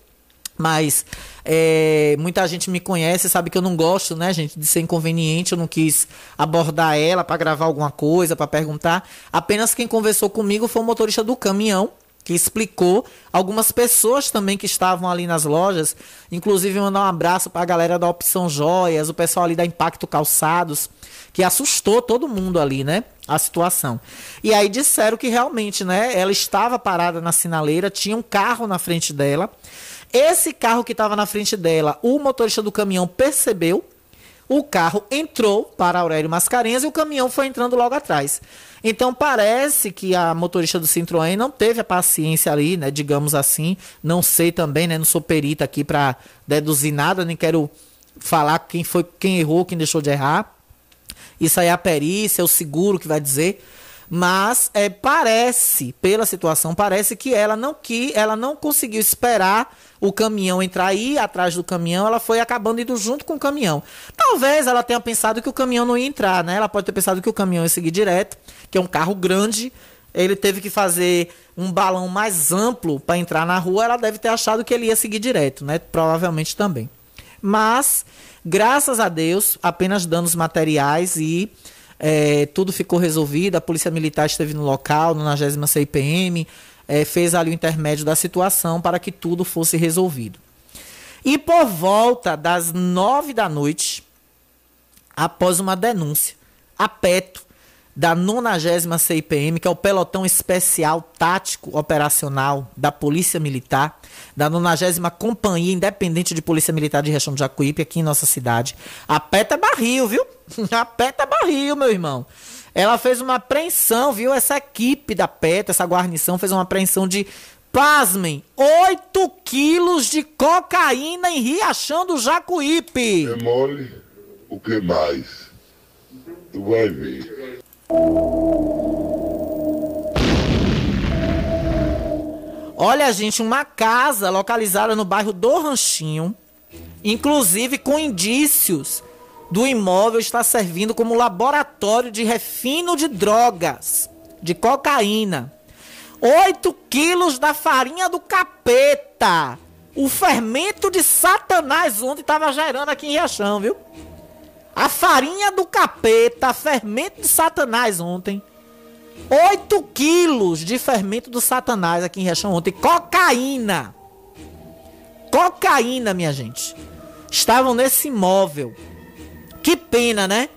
Mas é, muita gente me conhece, sabe que eu não gosto, né, gente, de ser inconveniente. Eu não quis abordar ela para gravar alguma coisa, para perguntar. Apenas quem conversou comigo foi o motorista do caminhão, que explicou. Algumas pessoas também que estavam ali nas lojas, inclusive mandar um abraço para a galera da Opção Joias, o pessoal ali da Impacto Calçados, que assustou todo mundo ali, né? A situação. E aí disseram que realmente, né? Ela estava parada na sinaleira, tinha um carro na frente dela. Esse carro que estava na frente dela, o motorista do caminhão percebeu. O carro entrou para Aurélio Mascarenhas e o caminhão foi entrando logo atrás. Então parece que a motorista do Citroën não teve a paciência ali, né, digamos assim. Não sei também, né, não sou perita aqui para deduzir nada, nem quero falar quem foi, quem errou, quem deixou de errar. Isso aí é a perícia, é o seguro que vai dizer. Mas é, parece, pela situação, parece que ela não que ela não conseguiu esperar o caminhão entrar aí atrás do caminhão, ela foi acabando indo junto com o caminhão. Talvez ela tenha pensado que o caminhão não ia entrar, né? Ela pode ter pensado que o caminhão ia seguir direto, que é um carro grande. Ele teve que fazer um balão mais amplo para entrar na rua. Ela deve ter achado que ele ia seguir direto, né? Provavelmente também. Mas, graças a Deus, apenas danos materiais e é, tudo ficou resolvido, a Polícia Militar esteve no local, no 90 CIPM, é, fez ali o intermédio da situação para que tudo fosse resolvido. E por volta das nove da noite, após uma denúncia, a PETO, da 90 CIPM, que é o Pelotão Especial Tático Operacional da Polícia Militar, da 90 Companhia Independente de Polícia Militar de Região de Jacuípe, aqui em nossa cidade. A PETA é barril, viu? (laughs) A PETA é barril, meu irmão. Ela fez uma apreensão, viu? Essa equipe da PETA, essa guarnição, fez uma apreensão de, pasmem, 8 quilos de cocaína em Riachão do Jacuípe. É mole? O que mais? Tu vai ver. Olha, gente, uma casa localizada no bairro do Ranchinho, inclusive com indícios do imóvel estar servindo como laboratório de refino de drogas, de cocaína. 8 quilos da farinha do capeta. O fermento de Satanás ontem estava gerando aqui em Riachão, viu? A farinha do capeta, fermento de Satanás ontem. 8 quilos de fermento do Satanás aqui em Riachão ontem. Cocaína. Cocaína, minha gente. Estavam nesse imóvel. Que pena, né?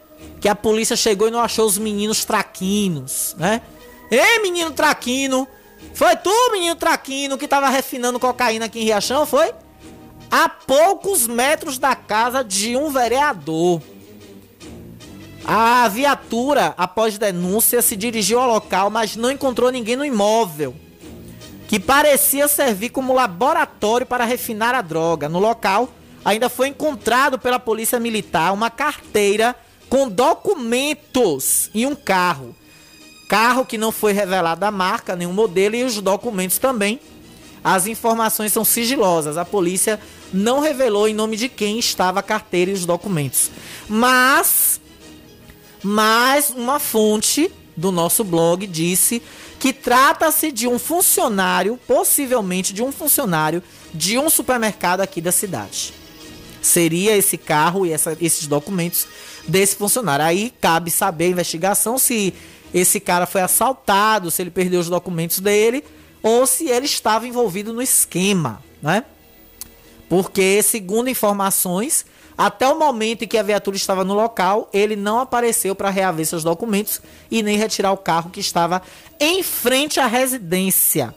Que a polícia chegou e não achou os meninos traquinos, né? Ei, menino traquino. Foi tu, menino traquino, que tava refinando cocaína aqui em Riachão, foi? A poucos metros da casa de um vereador. A viatura, após denúncia, se dirigiu ao local, mas não encontrou ninguém no imóvel, que parecia servir como laboratório para refinar a droga. No local, ainda foi encontrado pela polícia militar uma carteira com documentos e um carro. Carro que não foi revelado a marca, o modelo e os documentos também. As informações são sigilosas. A polícia não revelou em nome de quem estava a carteira e os documentos. Mas mas uma fonte do nosso blog disse que trata-se de um funcionário, possivelmente de um funcionário de um supermercado aqui da cidade. Seria esse carro e essa, esses documentos desse funcionário. Aí cabe saber a investigação se esse cara foi assaltado, se ele perdeu os documentos dele ou se ele estava envolvido no esquema, né? Porque, segundo informações, até o momento em que a viatura estava no local, ele não apareceu para reaver seus documentos e nem retirar o carro que estava em frente à residência,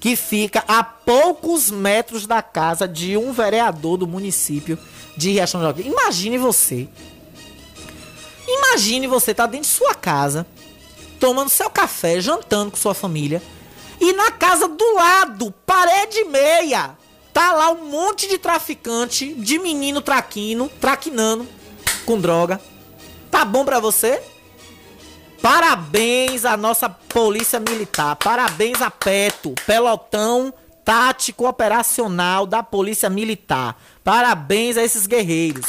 que fica a poucos metros da casa de um vereador do município de Riachão de Jacuípe. Imagine você. Imagine você estar tá dentro de sua casa, tomando seu café, jantando com sua família, e na casa do lado, parede meia, Tá lá um monte de traficante, de menino traquino, traquinando com droga. Tá bom pra você? Parabéns à nossa polícia militar. Parabéns a PETO, pelotão tático operacional da polícia militar. Parabéns a esses guerreiros.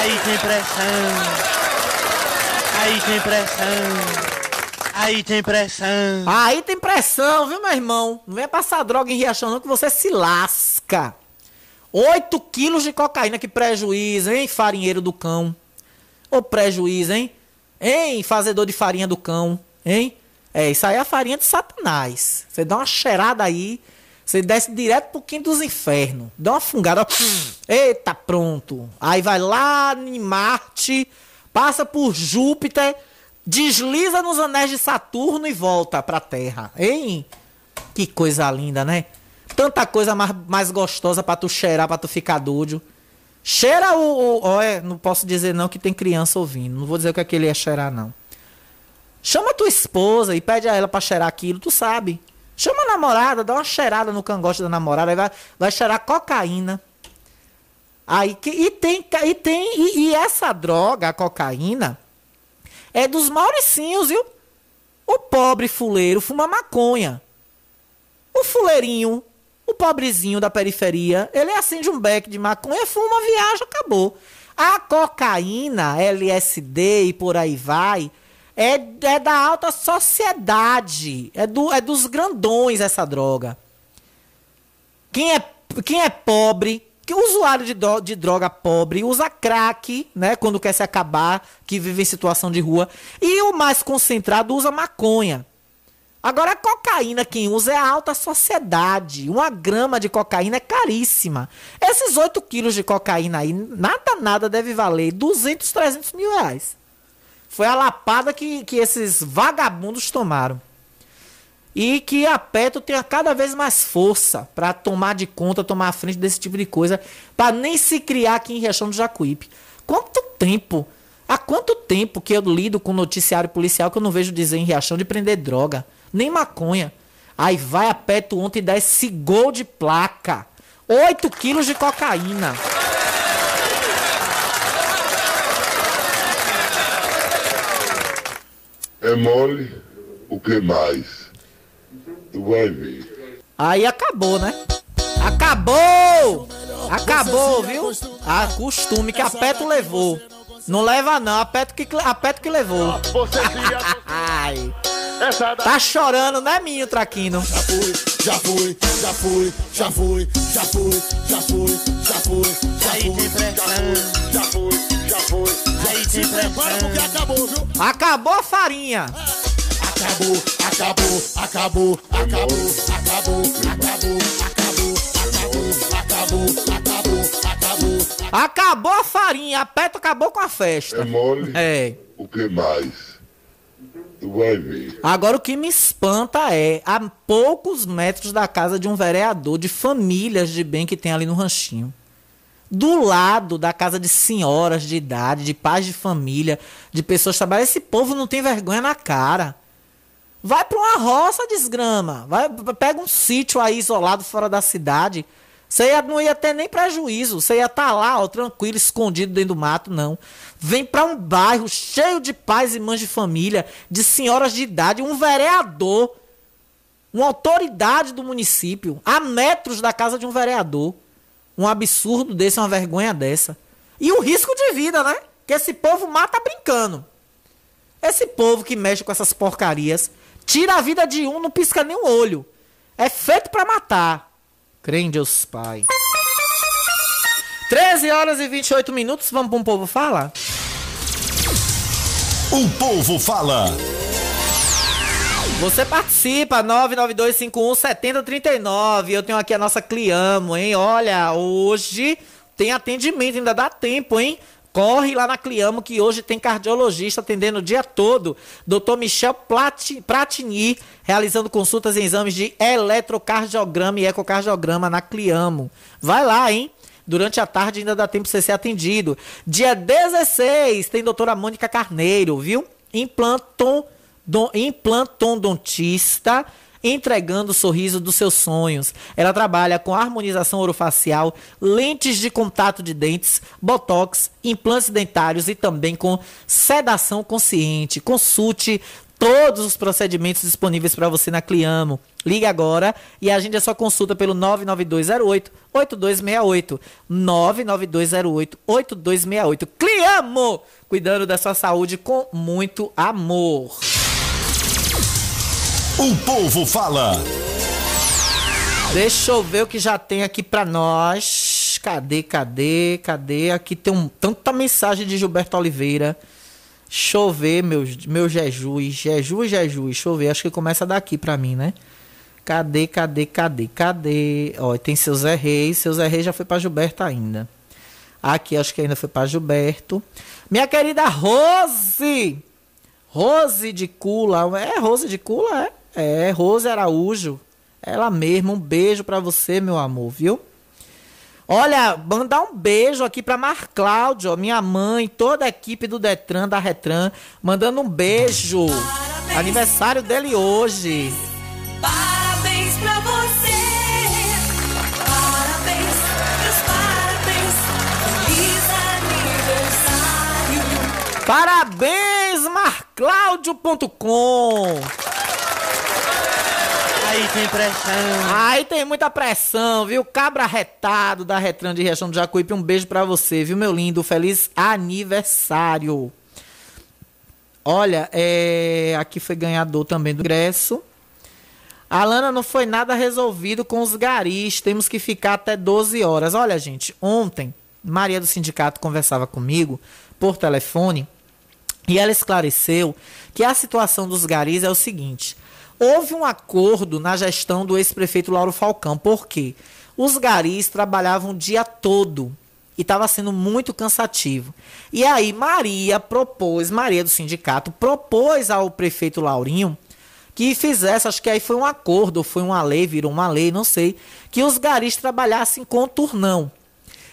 Aí tem pressão. Aí tem pressão. Aí tem pressão. Aí tem pressão, viu, meu irmão? Não venha passar droga em Riachão, não, que você se lasca. 8 quilos de cocaína, que prejuízo, hein, farinheiro do cão? Ô prejuízo, hein? Hein, fazedor de farinha do cão, hein? É, isso aí é a farinha de Satanás. Você dá uma cheirada aí, você desce direto pro quinto dos infernos. Dá uma fungada, ó. (sniffs) Eita, pronto. Aí vai lá em Marte, passa por Júpiter, desliza nos anéis de Saturno e volta pra Terra. Hein? Que coisa linda, né? Tanta coisa mais, mais gostosa pra tu cheirar, pra tu ficar doido. Cheira o. o é, não posso dizer não que tem criança ouvindo. Não vou dizer o que é cheirar, não. Chama tua esposa e pede a ela pra cheirar aquilo, tu sabe. Chama a namorada, dá uma cheirada no cangote da namorada, vai, vai cheirar cocaína. Aí, que, e tem, e, tem e, e essa droga, a cocaína, é dos mauricinhos, viu? O pobre fuleiro fuma maconha. O fuleirinho, o pobrezinho da periferia, ele acende um beck de maconha, fuma, viaja, acabou. A cocaína, LSD e por aí vai, é, é da alta sociedade. É, do, é dos grandões essa droga. Quem é, quem é pobre, que usuário de, do, de droga pobre usa crack, né? Quando quer se acabar, que vive em situação de rua. E o mais concentrado usa maconha. Agora, a cocaína, quem usa é a alta sociedade. Uma grama de cocaína é caríssima. Esses 8 quilos de cocaína aí, nada, nada deve valer 200, 300 mil reais. Foi a lapada que, que esses vagabundos tomaram. E que a Petro tenha cada vez mais força para tomar de conta, tomar a frente desse tipo de coisa, para nem se criar aqui em Riachão do Jacuípe. Quanto tempo? Há quanto tempo que eu lido com noticiário policial que eu não vejo dizer em Riachão de prender droga? nem maconha. Aí vai a Petro ontem e dá esse gol de placa. 8 quilos de cocaína. É mole, o que mais? Tu vai ver. Aí acabou, né? Acabou! Acabou, viu? A costume que a Petro levou. Não leva não, a Petro que, a Petro que levou. Ai. Tá chorando, né, minho traquino? Já fui, já fui, já fui, já fui, já fui, já fui, já fui, já fui, já fui, já fui, Aí te prepara porque acabou, viu? Acabou a farinha. Acabou, acabou, acabou, acabou, acabou, acabou, acabou, acabou, acabou, acabou, acabou. Acabou a farinha, a Peto acabou com a festa. É mole? É. O que mais? Tu vai ver. Agora o que me espanta é a poucos metros da casa de um vereador de famílias de bem que tem ali no ranchinho. Do lado da casa de senhoras de idade, de pais de família, de pessoas trabalhando. Esse povo não tem vergonha na cara. Vai para uma roça, desgrama. Vai, pega um sítio aí isolado fora da cidade você ia, não ia ter nem prejuízo. Você ia estar tá lá, ó, tranquilo, escondido dentro do mato, não. Vem para um bairro cheio de pais e mães de família, de senhoras de idade, um vereador, uma autoridade do município, a metros da casa de um vereador. Um absurdo desse, uma vergonha dessa. E o risco de vida, né? Que esse povo mata brincando. Esse povo que mexe com essas porcarias, tira a vida de um, não pisca nem o olho. É feito para matar. Crê em Deus Pai. 13 horas e 28 minutos, vamos para um povo fala? O povo fala. Você participa, 992517039. Eu tenho aqui a nossa Cliamo, hein? Olha, hoje tem atendimento, ainda dá tempo, hein? Corre lá na Cliamo que hoje tem cardiologista atendendo o dia todo. Dr. Michel Pratini, realizando consultas e exames de eletrocardiograma e ecocardiograma na Cliamo. Vai lá, hein? Durante a tarde ainda dá tempo de você ser atendido. Dia 16 tem doutora Mônica Carneiro, viu? Implanton, don, implantodontista entregando o sorriso dos seus sonhos. Ela trabalha com harmonização orofacial, lentes de contato de dentes, botox, implantes dentários e também com sedação consciente. Consulte todos os procedimentos disponíveis para você na Cliamo. Ligue agora e agende a sua consulta pelo 99208 8268. 99208 8268. Cliamo! Cuidando da sua saúde com muito amor. O povo fala. Deixa eu ver o que já tem aqui pra nós. Cadê, cadê, cadê? Aqui tem um, tanta mensagem de Gilberto Oliveira. Deixa eu ver, meu, meu Jesus. Jesus, Jesus. Deixa eu ver. Acho que começa daqui pra mim, né? Cadê, cadê, cadê, cadê? Ó, tem seu Zé Reis. Seu Zé Reis já foi pra Gilberto ainda. Aqui, acho que ainda foi pra Gilberto. Minha querida Rose! Rose de Cula. É, Rose de Cula, é? É, Rose Araújo. Ela mesma, um beijo pra você, meu amor, viu? Olha, mandar um beijo aqui pra Mar Cláudio, minha mãe, toda a equipe do Detran, da Retran, mandando um beijo. Parabéns. Aniversário dele hoje. Parabéns pra você. Parabéns, meus parabéns. Feliz aniversário. Parabéns, marclaudio.com. Aí tem pressão. Aí tem muita pressão, viu? Cabra retado da Retran de Riachão do Jacuípe. Um beijo pra você, viu, meu lindo? Feliz aniversário. Olha, é... aqui foi ganhador também do ingresso. Alana, não foi nada resolvido com os garis. Temos que ficar até 12 horas. Olha, gente, ontem, Maria do Sindicato conversava comigo por telefone e ela esclareceu que a situação dos garis é o seguinte: houve um acordo na gestão do ex-prefeito Lauro Falcão, porque os garis trabalhavam o dia todo e estava sendo muito cansativo. E aí Maria propôs, Maria do sindicato, propôs ao prefeito Laurinho que fizesse, acho que aí foi um acordo, foi uma lei, virou uma lei, não sei, que os garis trabalhassem com turnão.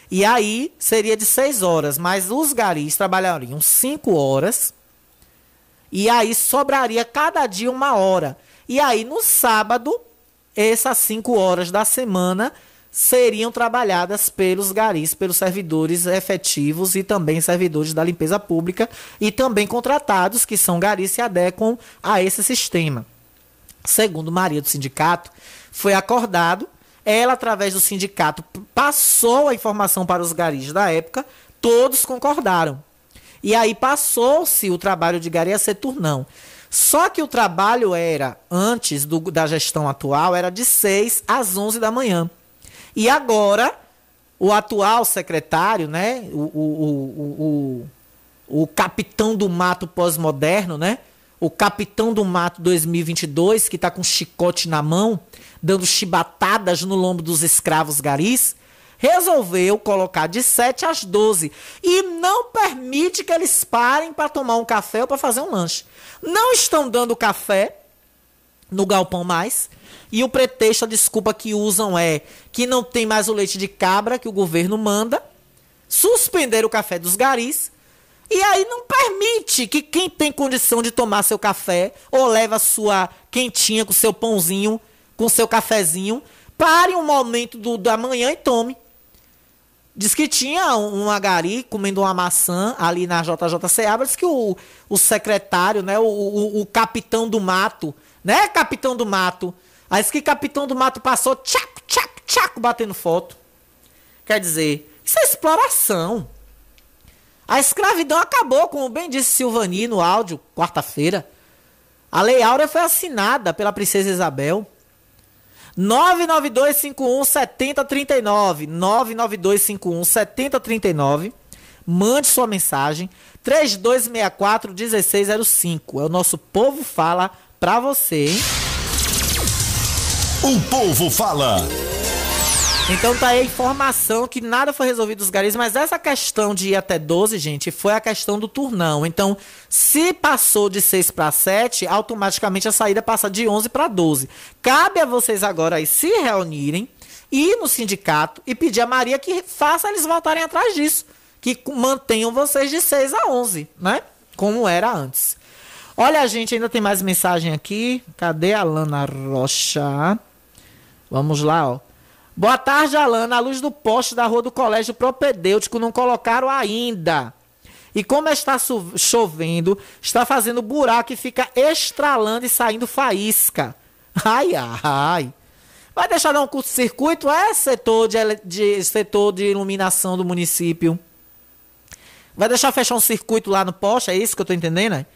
E aí seria de seis horas, mas os garis trabalhariam cinco horas. E aí sobraria cada dia uma hora. E aí no sábado, essas cinco horas da semana seriam trabalhadas pelos garis, pelos servidores efetivos e também servidores da limpeza pública e também contratados que são garis se adequam a esse sistema. Segundo Maria do sindicato, foi acordado ela, através do sindicato, passou a informação para os garis da época, todos concordaram. E aí passou-se o trabalho de gari a ser turnão. Só que o trabalho era, antes do, da gestão atual, era de 6 às 11 da manhã. E agora, o atual secretário, né, o, o, o, o, capitão do mato pós-moderno, né, o capitão do mato 2022, que está com chicote na mão, dando chibatadas no lombo dos escravos garis, resolveu colocar de 7 às 12 e não permite que eles parem para tomar um café ou para fazer um lanche. Não estão dando café no galpão mais. E o pretexto, a desculpa que usam é que não tem mais o leite de cabra que o governo manda, suspender o café dos garis e aí não permite que quem tem condição de tomar seu café ou leva sua quentinha com seu pãozinho, com seu cafezinho, pare um momento do, da manhã e tome. Diz que tinha um agari comendo uma maçã ali na JJCA, diz que o, o secretário, né, o, o, o, capitão do mato, né, capitão do mato, aí diz que capitão do mato passou tchaco, tchaco, tchaco, batendo foto. Quer dizer, isso é exploração. A escravidão acabou, como bem disse Silvani no áudio, quarta-feira. A Lei Áurea foi assinada pela Princesa Isabel. 992517039. 992517039. Mande sua mensagem. 3264-1605. É o nosso povo fala pra você, hein? O povo fala. Então tá aí a informação que nada foi resolvido dos garis, mas essa questão de ir até 12, gente, foi a questão do turnão. Então, se passou de 6 para 7, automaticamente a saída passa de 11 para 12. Cabe a vocês agora aí se reunirem, ir no sindicato e pedir a Maria que faça eles voltarem atrás disso, que mantenham vocês de 6 a 11, né? Como era antes. Olha, gente, ainda tem mais mensagem aqui. Cadê a Lana Rocha? Vamos lá, ó. Boa tarde, Alana. A luz do poste da rua do Colégio Propedêutico não colocaram ainda. E como está chovendo, está fazendo buraco e fica estralando e saindo faísca. Ai, ai. Vai deixar dar um curto-circuito? É setor de, de, setor de iluminação do município. Vai deixar fechar um circuito lá no poste? É isso que eu tô entendendo, né?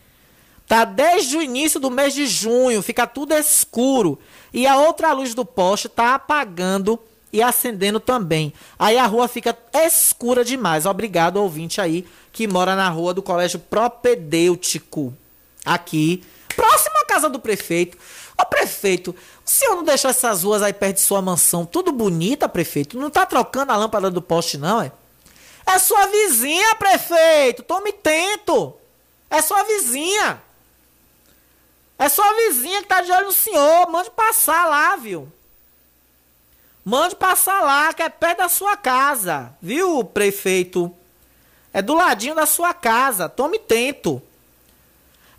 Tá desde o início do mês de junho, fica tudo escuro. E a outra luz do poste tá apagando e acendendo também. Aí a rua fica escura demais. Obrigado, ouvinte aí, que mora na rua do Colégio Propedêutico. Aqui, próximo à casa do prefeito. Ô prefeito, o senhor não deixou essas ruas aí perto de sua mansão tudo bonita, prefeito? Não tá trocando a lâmpada do poste, não, é? É sua vizinha, prefeito! Tome tento! É sua vizinha! É sua vizinha que tá de olho no senhor. Mande passar lá, viu? Mande passar lá, que é perto da sua casa. Viu, prefeito? É do ladinho da sua casa. Tome tento.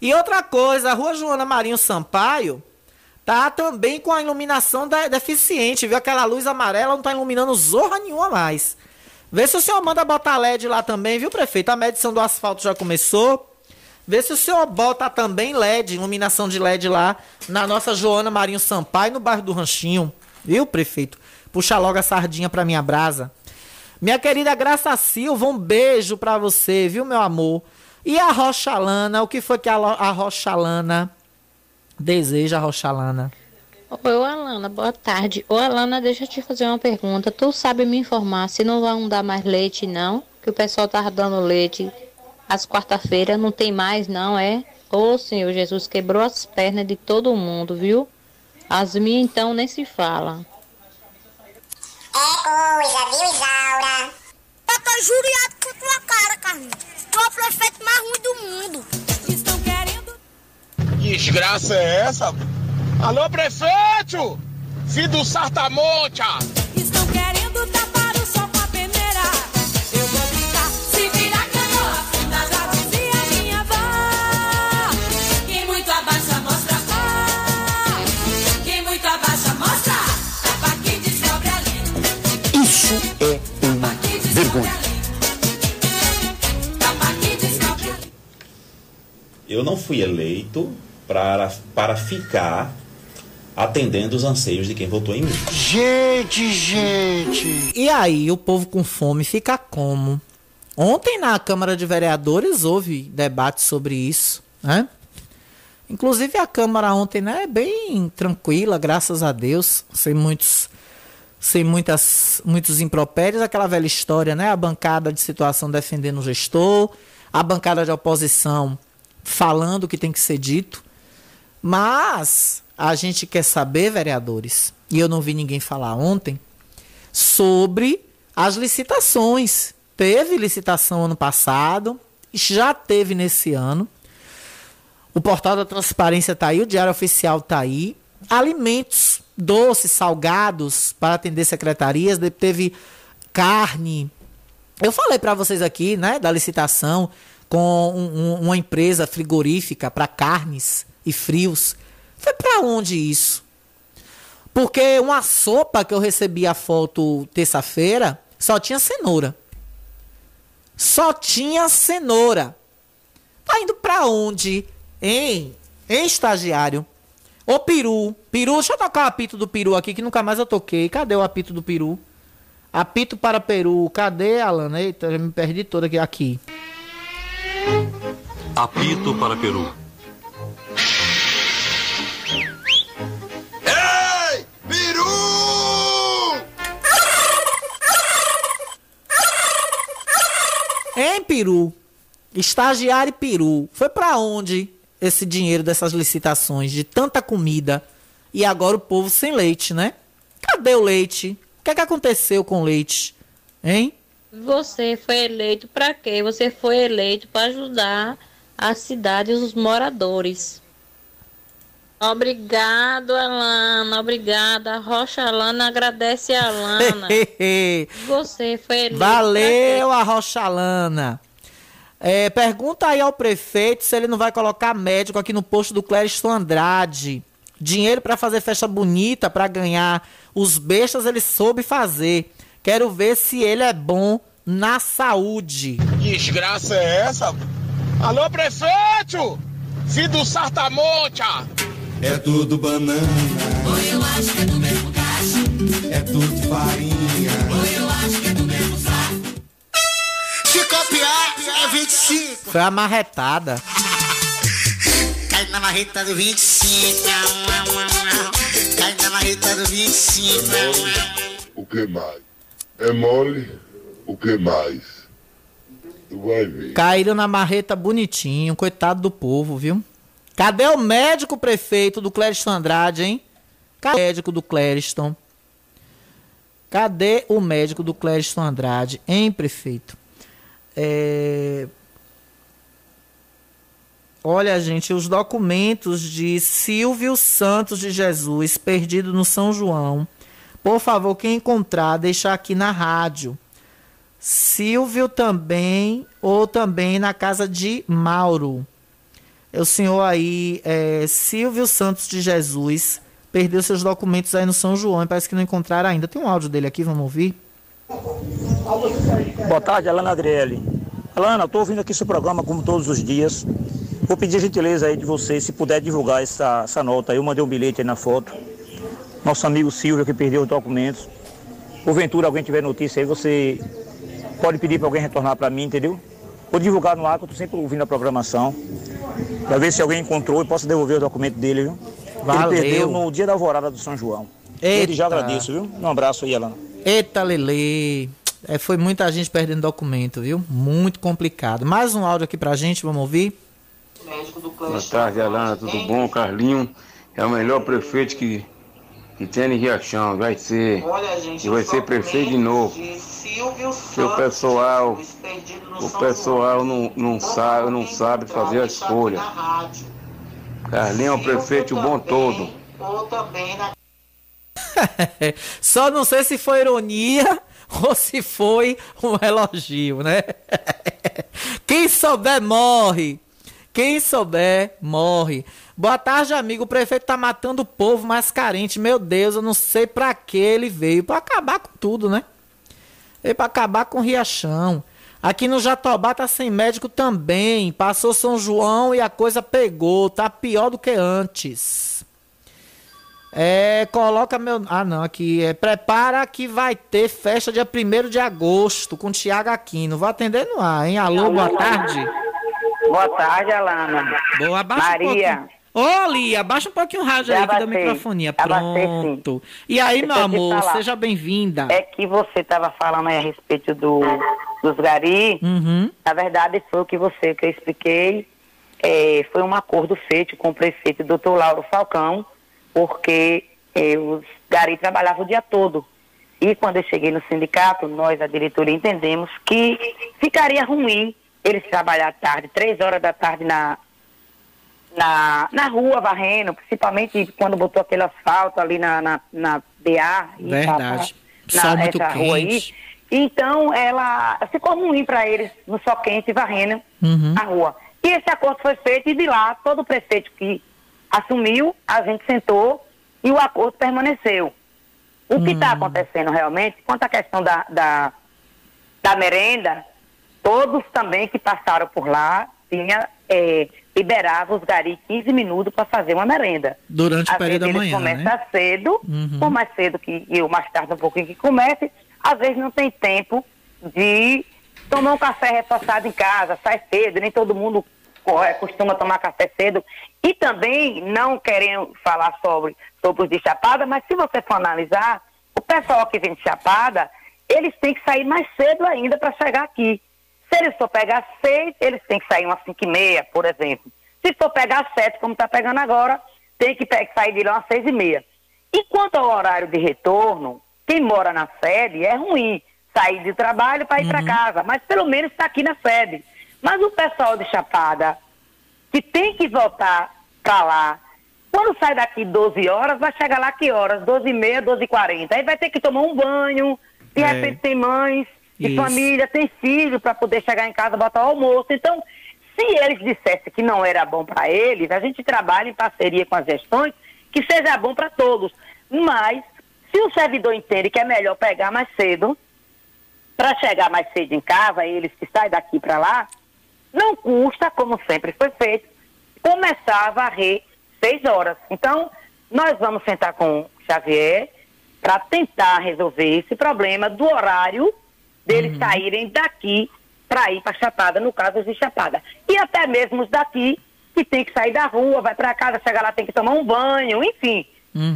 E outra coisa, a rua Joana Marinho Sampaio tá também com a iluminação deficiente. Viu? Aquela luz amarela não tá iluminando zorra nenhuma mais. Vê se o senhor manda botar LED lá também, viu, prefeito? A medição do asfalto já começou. Vê se o senhor bota também LED, iluminação de LED lá na nossa Joana Marinho Sampaio, no bairro do Ranchinho. Viu, prefeito? Puxa logo a sardinha pra minha brasa. Minha querida Graça Silva, um beijo pra você, viu, meu amor? E a Rochalana, o que foi que a, a Rochalana deseja, Rochalana? Oi, Alana, boa tarde. Ô, Alana, deixa eu te fazer uma pergunta. Tu sabe me informar se não vão dar mais leite, não? Que o pessoal tava dando leite às quarta-feiras, não tem mais, não, é? Ô, Senhor Jesus, quebrou as pernas de todo mundo, viu? As minhas, então, nem se fala. Coisa, viu, Isaura? Eu tô juriado com tua cara, Carlinhos. Tu é o prefeito mais ruim do mundo. Estão querendo... Desgraça é essa? Alô, prefeito! Filho do Sartamonte! Isso é uma vergonha. Eu não fui eleito para, para ficar atendendo os anseios de quem votou em mim. Gente, gente. E aí, o povo com fome fica como? Ontem na Câmara de Vereadores houve debate sobre isso, né? Inclusive a Câmara ontem, né, é bem tranquila, graças a Deus, sem muitos sem muitas muitos impropérios, aquela velha história, né? A bancada de situação defendendo o gestor, a bancada de oposição falando o que tem que ser dito. Mas a gente quer saber, vereadores, e eu não vi ninguém falar ontem, sobre as licitações. Teve licitação ano passado, já teve nesse ano. O portal da transparência está aí, o diário oficial está aí. Alimentos, doces, salgados para atender secretarias, teve carne. Eu falei para vocês aqui, né, da licitação com um, um, uma empresa frigorífica para carnes e frios. Foi para onde isso? Porque uma sopa que eu recebi a foto terça-feira só tinha cenoura. Só tinha cenoura. Tá indo para onde? Hein? Estagiário? Ô peru, peru, deixa eu tocar o apito do peru aqui que nunca mais eu toquei. Cadê o apito do peru? Apito para peru. Cadê, Alana? Eita, já me perdi toda aqui. Aqui. Apito para Peru. Ei! Peru! Hein, peru? Estagiário peru. Foi para onde esse dinheiro dessas licitações de tanta comida e agora o povo sem leite, né? Cadê o leite? O que é que aconteceu com o leite? Hein? Você foi eleito para quê? Você foi eleito para ajudar a cidade e os moradores. Obrigado, Alana. Obrigada. Rocha Alana agradece a Alana. (laughs) Você foi eleito. Valeu, a Rochalana. É, pergunta aí ao prefeito se ele não vai colocar médico aqui no posto do Clériston Andrade. Dinheiro para fazer festa bonita, para ganhar os bestas, ele soube fazer. Quero ver se ele é bom na saúde. Que desgraça é essa? Alô, prefeito! Filho do Sartamonte! É tudo banana. Ou eu acho que é do mesmo cacho. É tudo farinha. 25. Foi a marretada. Cai na marreta do 25. Cai na marreta do 25. O que mais? É mole? O que mais? Tu vai ver. Caíram na marreta bonitinho, coitado do povo, viu? Cadê o médico prefeito do Clériston Andrade, hein? Cadê o médico do Clériston? Cadê o médico do Clériston Andrade, hein, prefeito? É... Olha, gente, os documentos de Silvio Santos de Jesus, perdido no São João. Por favor, quem encontrar, deixar aqui na rádio. Silvio também, ou também na casa de Mauro. É o senhor aí, é, Silvio Santos de Jesus, perdeu seus documentos aí no São João e parece que não encontraram ainda. Tem um áudio dele aqui, vamos ouvir? Boa tarde, Alana Adriele. Alana, estou ouvindo aqui seu programa como todos os dias. Vou pedir a gentileza aí de você, se puder divulgar essa, essa nota aí. Eu mandei um bilhete aí na foto. Nosso amigo Silvio que perdeu os documentos. Porventura alguém tiver notícia aí, você pode pedir para alguém retornar para mim, entendeu? Vou divulgar no ar, que eu estou sempre ouvindo a programação. Para ver se alguém encontrou e possa devolver o documento dele, viu? Valeu. Ele perdeu no dia da alvorada do São João. Ele já Eita. agradeço, viu? Um abraço aí, Alana. Eita, Lele. É, foi muita gente perdendo documento, viu? Muito complicado. Mais um áudio aqui pra gente, vamos ouvir? Boa tarde, Alana, tudo bom? Carlinho é o melhor prefeito que, que tem em Riachão. Vai ser. E vai ser prefeito de novo. Porque o pessoal. O pessoal não, não, sabe, não sabe fazer a escolha. Carlinho é um prefeito bom todo. (laughs) Só não sei se foi ironia (laughs) ou se foi um elogio, né? (laughs) Quem souber morre. Quem souber morre. Boa tarde, amigo. O prefeito tá matando o povo mais carente. Meu Deus, eu não sei pra que ele veio. Pra acabar com tudo, né? Veio pra acabar com o Riachão. Aqui no Jatobá tá sem médico também. Passou São João e a coisa pegou. Tá pior do que antes. É, coloca meu. Ah, não, aqui é. Prepara que vai ter festa dia 1 de agosto com Tiago Aquino. Vou atender no ar, hein? Alô, boa tarde. Boa tarde, Alana. Boa, abaixa Maria. um. Ô, Lia, abaixa um pouquinho o rádio Já aí da microfonia. Pronto. E aí, meu Deixa eu te amor, seja bem-vinda. É que você estava falando aí a respeito do, dos gari. Uhum. Na verdade, foi o que você que eu expliquei. É, foi um acordo feito com o prefeito doutor Lauro Falcão, porque é, os gari trabalhavam o dia todo. E quando eu cheguei no sindicato, nós, a diretoria, entendemos que ficaria ruim eles trabalhar à tarde, três horas da tarde na, na, na rua varrendo, principalmente quando botou aquele asfalto ali na, na, na BA. e Verdade. Sol na, muito essa rua aí. Então, ela ficou ruim para eles no sol quente varrendo Uhum. a rua. E esse acordo foi feito e de lá, todo o prefeito que assumiu, a gente sentou e o acordo permaneceu. O que está acontecendo realmente, quanto à questão da, da, da merenda, todos também que passaram por lá tinha, eh, liberava os gari 15 minutos para fazer uma merenda. Durante o Às período da manhã, né? começam cedo, Uhum. ou mais cedo que eu, mais tarde um pouquinho que comece, às vezes não tem tempo de tomar um café reforçado em casa, sai cedo, nem todo mundo eh, costuma tomar café cedo. E também, não querendo falar sobre, sobre os de Chapada, mas se você for analisar, o pessoal que vem de Chapada, eles têm que sair mais cedo ainda para chegar aqui. Se eles for pegar seis, eles têm que sair umas cinco e meia, por exemplo. Se for pegar sete, como está pegando agora, tem que sair de lá umas seis e meia. E quanto ao horário de retorno, quem mora na sede é ruim sair de trabalho para ir para casa, mas pelo menos está aqui na sede. Mas o pessoal de Chapada, que tem que voltar para lá, quando sai daqui 12 horas, vai chegar lá que horas? 12 e meia, 12 e 40. Aí vai ter que tomar um banho, de É. repente tem mães e Isso. família, tem filho para poder chegar em casa e botar o almoço. Então, se eles dissessem que não era bom para eles, a gente trabalha em parceria com as gestões, que seja bom para todos. Mas, se o servidor entende que é melhor pegar mais cedo, para chegar mais cedo em casa, eles que saem daqui para lá, não custa, como sempre foi feito, começar a varrer seis horas. Então, nós vamos sentar com o Xavier para tentar resolver esse problema do horário deles saírem daqui para ir para Chapada, no caso de Chapada. E até mesmo os daqui, que tem que sair da rua, vai para casa, chega lá, tem que tomar um banho, enfim.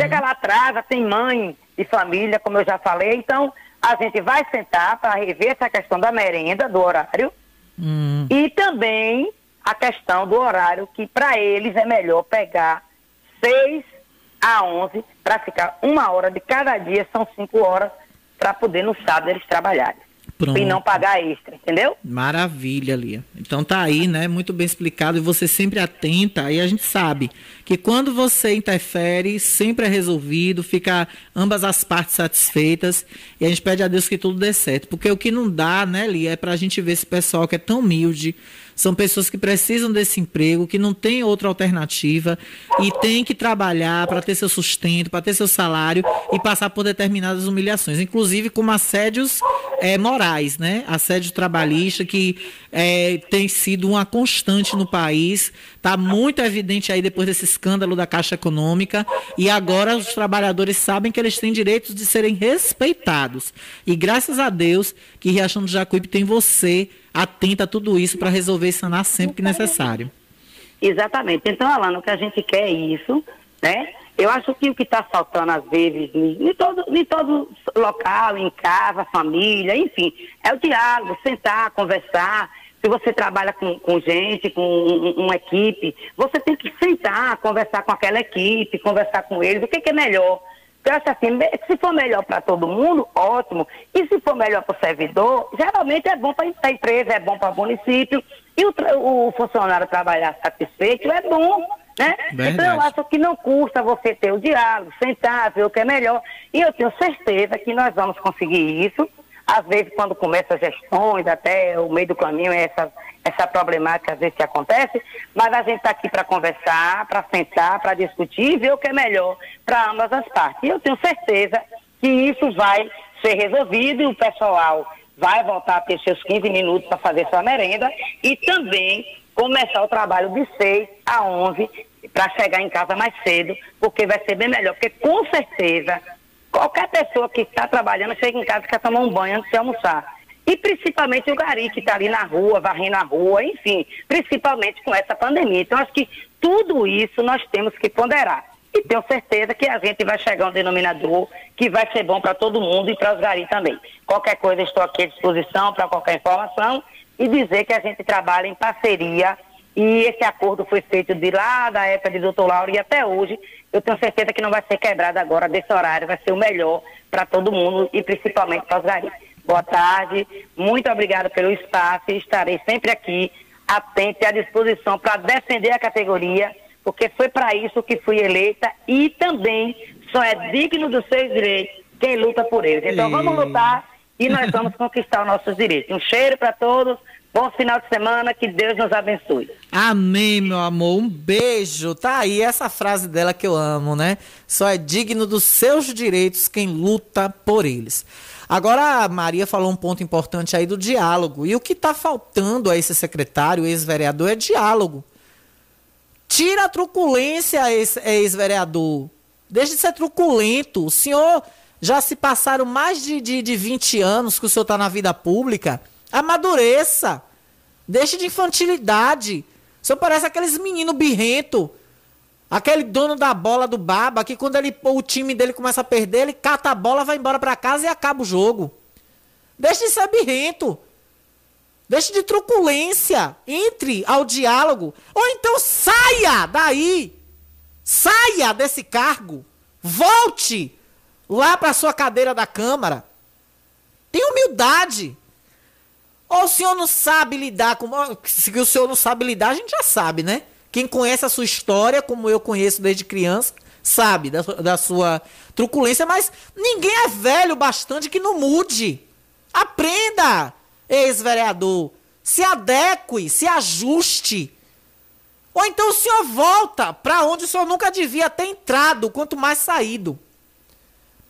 Chega lá atrasa, tem mãe e família, como eu já falei. Então, a gente vai sentar para rever essa questão da merenda, do horário, e também a questão do horário, que para eles é melhor pegar 6 a 11 para ficar uma hora de cada dia, são cinco horas, para poder no sábado eles trabalharem. Pronto. E não pagar extra, entendeu? Maravilha, Lia. Então tá aí, né? Muito bem explicado e você sempre atenta. Aí a gente sabe que quando você interfere, sempre é resolvido, fica ambas as partes satisfeitas e a gente pede a Deus que tudo dê certo. Porque o que não dá, né, Lia, é pra gente ver esse pessoal que é tão humilde, são pessoas que precisam desse emprego, que não tem outra alternativa e tem que trabalhar para ter seu sustento, para ter seu salário e passar por determinadas humilhações, inclusive como assédios eh, morais, né? Assédio trabalhista que eh, tem sido uma constante no país, está muito evidente aí depois desse escândalo da Caixa Econômica e agora os trabalhadores sabem que eles têm direitos de serem respeitados e graças a Deus que Riachão do Jacuípe tem você atenta a tudo isso para resolver e sanar sempre que necessário. Exatamente. Então, Alana, o que a gente quer é isso, né? Eu acho que o que está faltando, às vezes, em todo, em todo local, em casa, família, enfim, é o diálogo, sentar, conversar. Se você trabalha com, com gente, com um- uma equipe, você tem que sentar, conversar com aquela equipe, conversar com eles, o que, que é melhor. Eu acho assim, me- se for melhor para todo mundo, ótimo. E se for melhor para o servidor, geralmente é bom para a empresa, é bom para o município. E o, o funcionário trabalhar satisfeito é bom, né? Verdade. Então eu acho que não custa você ter o diálogo, sentar, ver o que é melhor. E eu tenho certeza que nós vamos conseguir isso. Às vezes, quando começa gestões, até o meio do caminho, é essa, essa problemática às vezes acontece, mas a gente está aqui para conversar, para sentar, para discutir e ver o que é melhor para ambas as partes. E eu tenho certeza que isso vai ser resolvido e o pessoal vai voltar a ter seus 15 minutos para fazer sua merenda e também começar o trabalho de 6 a 11 para chegar em casa mais cedo, porque vai ser bem melhor, porque com certeza qualquer pessoa que está trabalhando chega em casa e quer tomar um banho antes de almoçar. E principalmente o gari que está ali na rua, varrendo a rua, enfim, principalmente com essa pandemia. Então, acho que tudo isso nós temos que ponderar. E tenho certeza que a gente vai chegar a um denominador que vai ser bom para todo mundo e para os garis também. Qualquer coisa, estou aqui à disposição para qualquer informação e dizer que a gente trabalha em parceria e esse acordo foi feito de lá da época de doutor Lauro e até hoje. Eu tenho certeza que não vai ser quebrado agora desse horário, vai ser o melhor para todo mundo e principalmente para os garis. Boa tarde, muito obrigada pelo espaço e estarei sempre aqui, atenta e à disposição para defender a categoria, porque foi para isso que fui eleita e também só é digno dos seus direitos quem luta por eles. Então vamos lutar e nós vamos conquistar os nossos direitos. Um cheiro para todos, bom final de semana, que Deus nos abençoe. Amém, meu amor. Um beijo. Tá aí essa frase dela que eu amo, né? Só é digno dos seus direitos quem luta por eles. Agora a Maria falou um ponto importante aí do diálogo. E o que tá faltando a esse secretário, ex-vereador, é diálogo. Tira a truculência, ex- ex-vereador. Deixe de ser truculento. O senhor já se passaram mais de, de, de 20 anos que o senhor está na vida pública. Amadureça. Deixe de infantilidade. Senhor parece aqueles meninos birrento. Aquele dono da bola do baba que quando ele, o time dele começa a perder, ele cata a bola, vai embora pra casa e acaba o jogo. Deixe de ser birrento. Deixe de truculência. Entre ao diálogo. Ou então saia daí. Saia desse cargo. Volte lá para sua cadeira da Câmara. Tenha humildade. Ou o senhor não sabe lidar com. Se o senhor não sabe lidar, a gente já sabe, né? Quem conhece a sua história, como eu conheço desde criança, sabe da, da sua truculência, mas ninguém é velho bastante que não mude. Aprenda, ex-vereador. Se adeque, se ajuste. Ou então o senhor volta para onde o senhor nunca devia ter entrado, quanto mais saído.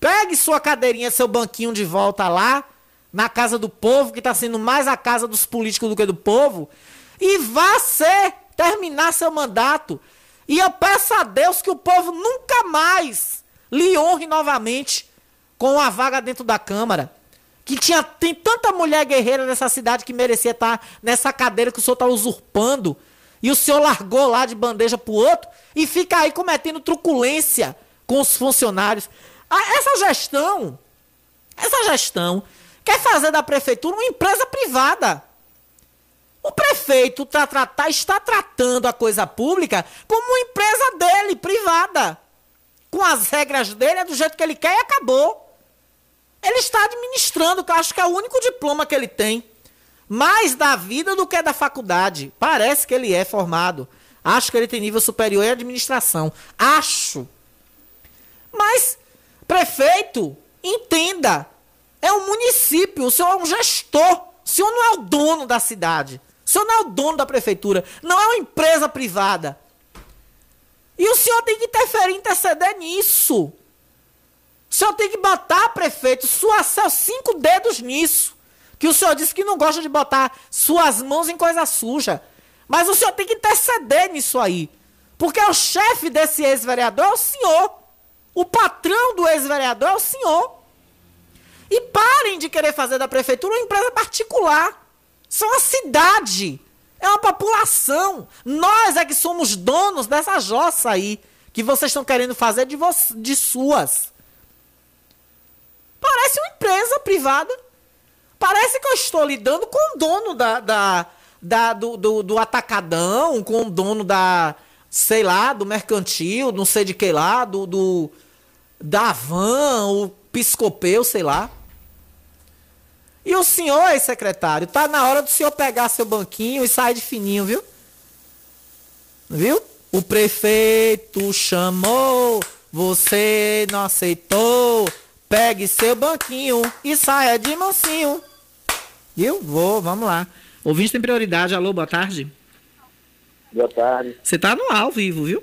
Pegue sua cadeirinha, seu banquinho de volta lá, na casa do povo, que está sendo mais a casa dos políticos do que do povo, e vá ser, terminar seu mandato. E eu peço a Deus que o povo nunca mais lhe honre novamente com a vaga dentro da Câmara. Que tinha, tem tanta mulher guerreira nessa cidade que merecia estar nessa cadeira que o senhor está usurpando. E o senhor largou lá de bandeja pro outro e fica aí cometendo truculência com os funcionários. Ah, Essa gestão, essa gestão quer fazer da prefeitura uma empresa privada. O prefeito tá, tratar, está tratando a coisa pública como uma empresa dele, privada. Com as regras dele, é do jeito que ele quer e acabou. Ele está administrando, que eu acho que é o único diploma que ele tem. Mais da vida do que da faculdade. Parece que ele é formado. Acho que ele tem nível superior em administração. Acho. Mas, prefeito, entenda. É um município, o senhor é um gestor. O senhor não é o dono da cidade. O senhor não é o dono da prefeitura. Não é uma empresa privada. E o senhor tem que interferir, interceder nisso. O senhor tem que botar, prefeito, suas, cinco dedos nisso. Que o senhor disse que não gosta de botar suas mãos em coisa suja. Mas o senhor tem que interceder nisso aí. Porque o chefe desse ex-vereador é o senhor. O patrão do ex-vereador é o senhor. E parem de querer fazer da prefeitura uma empresa particular. São uma cidade. É uma população. Nós é que somos donos dessa jossa aí. Que vocês estão querendo fazer de, de suas. Parece uma empresa privada. Parece que eu estou lidando com o dono da, da, da- do, do, do atacadão, com o dono da, sei lá, do mercantil, não sei de que lá, do, do da van, o piscopeu, sei lá. E o senhor, ex-secretário, tá na hora do senhor pegar seu banquinho e sair de fininho, viu? Viu? O prefeito chamou, você não aceitou. Pegue seu banquinho e saia de mansinho. Viu? Vou, vamos lá. Ouvinte tem prioridade. Alô, boa tarde. Boa tarde. Você tá no ao vivo, viu?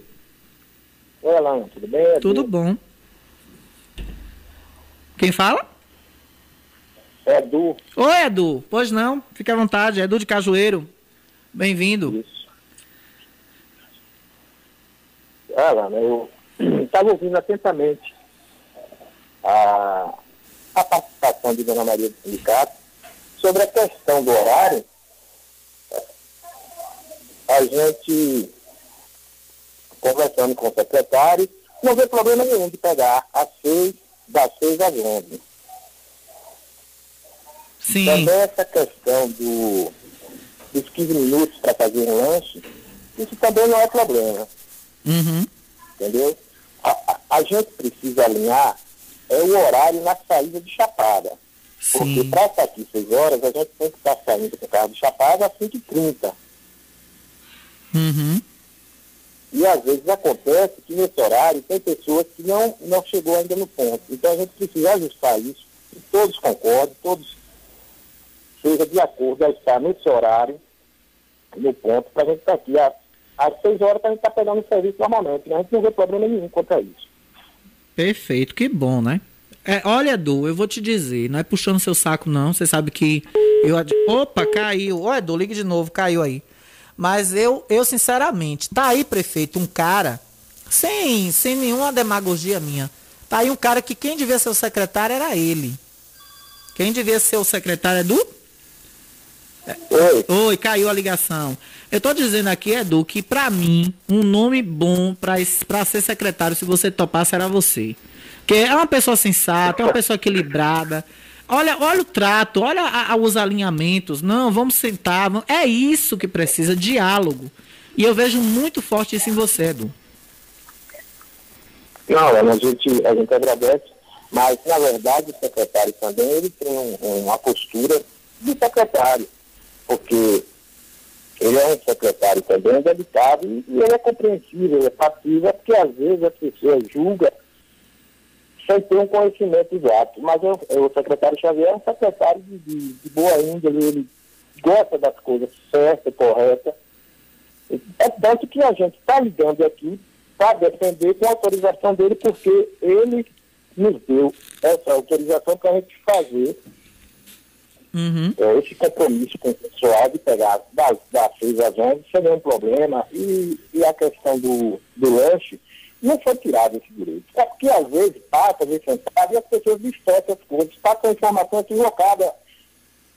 Oi, Alan, tudo bem? Tudo bom. Quem fala? Edu. Oi, Edu. Pois não, fique à vontade. Edu de Cajueiro. Bem-vindo. Alan, eu (clears throat) estava ouvindo atentamente a, a participação de Dona Maria do Sindicato sobre a questão do horário. A gente, conversando com o secretário, não vê problema nenhum de pegar às seis, das seis às onze. Sim. Também essa questão do, dos 15 minutos para fazer um lanche, isso também não é problema, Uhum. entendeu? A, a- a gente precisa alinhar é o horário na saída de Chapada. Porque para estar aqui 6 horas, a gente tem que estar saindo com o carro de Chapada às 5h30. Uhum. E às vezes acontece que nesse horário tem pessoas que não, não chegou ainda no ponto. Então a gente precisa ajustar isso, que todos concordem, todos seja de acordo a estar nesse horário, no ponto, para a gente estar aqui às, às 6 horas para a gente estar pegando o serviço normalmente. A gente não vê problema nenhum quanto a isso. Perfeito, que bom, né? É, olha, Edu, eu vou te dizer, não é puxando seu saco, não. Você sabe que eu. ad- Opa, caiu. Ô, Edu, ligue de novo, caiu aí. Mas eu, eu sinceramente, tá aí, prefeito, um cara, sem, sem nenhuma demagogia minha. Tá aí um cara que quem devia ser o secretário era ele. Quem devia ser o secretário, Edu? Oi. Oi, caiu a ligação. Eu tô dizendo aqui, Edu, que pra mim, um nome bom pra ser secretário, se você topar, será você. Porque é uma pessoa sensata, é uma pessoa equilibrada. Olha, olha o trato, olha a- a- os alinhamentos. Não, vamos sentar. vamos- É isso que precisa, diálogo. E eu vejo muito forte isso em você, Edu. Não, a gente, a gente agradece, mas na verdade o secretário também ele tem um- uma postura de secretário, porque ele é um secretário também delicado e, ele é compreensível, ele é passivo, é porque às vezes a pessoa julga sem ter um conhecimento exato. Mas eu- eu- o secretário Xavier é um secretário de, de- de boa índole, ele gosta das coisas certas, corretas. É tanto que a gente está ligando aqui para defender com a autorização dele, porque ele nos deu essa autorização para a gente fazer Uhum. É, esse compromisso com o pessoal de pegar das, das 6 às 11 seria um problema. E, e a questão do, do lanche não foi tirado esse direito. É porque às vezes passa, às vezes sentado, e as pessoas distorcem as coisas, passam informação equivocada.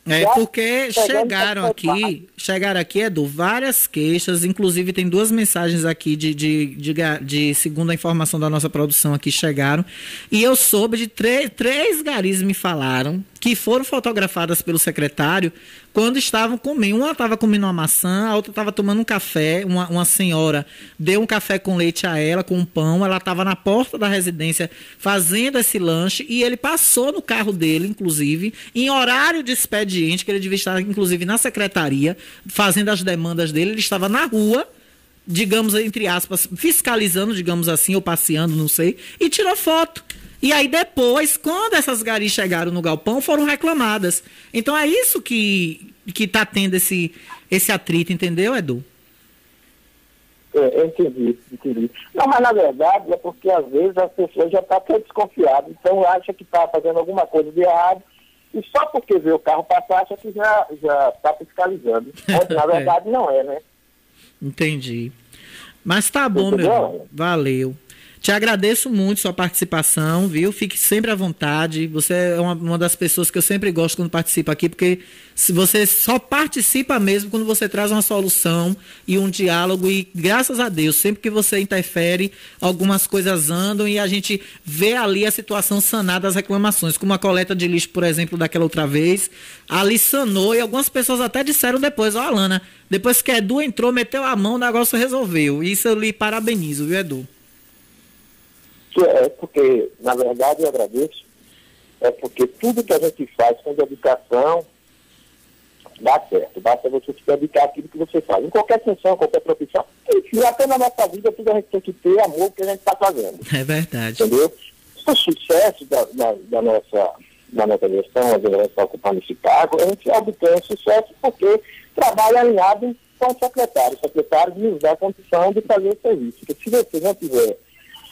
É porque chegaram aqui, chegaram aqui, Edu, várias queixas, inclusive tem duas mensagens aqui de, de, de, de segundo a informação da nossa produção aqui chegaram, e eu soube de três, três garis me falaram que foram fotografadas pelo secretário quando estavam comendo. Uma estava comendo uma maçã, a outra estava tomando um café, uma, uma senhora deu um café com leite a ela, com um pão, ela estava na porta da residência fazendo esse lanche e ele passou no carro dele, inclusive, em horário de expediente, que ele devia estar, inclusive, na secretaria, fazendo as demandas dele, ele estava na rua, digamos, entre aspas, fiscalizando, digamos assim, ou passeando, não sei, e tirou foto. E aí depois, quando essas garis chegaram no galpão, foram reclamadas. Então é isso que que tá tendo esse esse atrito, entendeu, Edu? É, eu entendi, entendi. Não, mas na verdade é porque às vezes as pessoas já estão até desconfiadas, então acha que está fazendo alguma coisa de errado, e só porque vê o carro passar, acha que já está fiscalizando. (laughs) Quando, na verdade não é, né? Entendi. Mas tá bom, meu Entendeu? irmão. Valeu. Te agradeço muito sua participação, viu? Fique sempre à vontade. Você é uma, uma das pessoas que eu sempre gosto quando participa aqui, porque você só participa mesmo quando você traz uma solução e um diálogo. E graças a Deus, sempre que você interfere, algumas coisas andam e a gente vê ali a situação sanada das reclamações. Como a coleta de lixo, por exemplo, daquela outra vez, ali sanou e algumas pessoas até disseram depois, ó, Alana, depois que Edu entrou, meteu a mão, o negócio resolveu. Isso eu lhe parabenizo, viu, Edu? É porque, na verdade, eu agradeço, é porque tudo que a gente faz com dedicação dá certo. Basta você se dedicar àquilo que você faz. Em qualquer função, qualquer profissão, enfim, até na nossa vida, tudo a gente tem que ter amor que a gente está fazendo. É verdade. Entendeu? O sucesso da, da, da nossa, da nossa gestão, a gente está ocupando esse cargo, a gente obtém sucesso porque trabalha alinhado com o secretário. O secretário nos dá a condição de fazer o serviço. Porque se você não tiver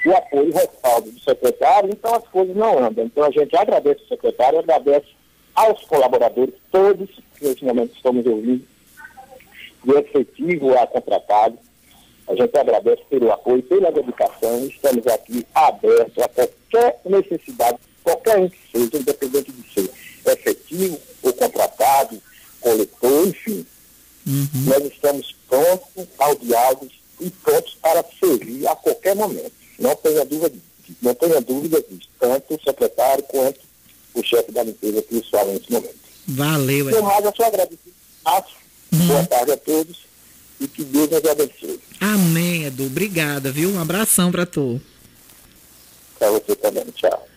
o apoio e o respaldo do secretário, então as coisas não andam. Então a gente agradece o secretário, agradece aos colaboradores, todos que nesse momento estamos ouvindo, do efetivo a contratado. A gente agradece pelo apoio, pela dedicação. Estamos aqui abertos a qualquer necessidade, qualquer um que seja, independente de ser efetivo ou contratado, coletor, enfim. Nós estamos prontos ao diálogo e prontos para servir a qualquer momento. Não tenha dúvida, não disso, tanto o secretário quanto o chefe da limpeza que nos fala nesse momento. Valeu, mais, eu só agradeço. Boa tarde a todos e que Deus nos abençoe. Amém, Edu. Obrigada, viu? Um abração pra tu. Para você também. Tchau.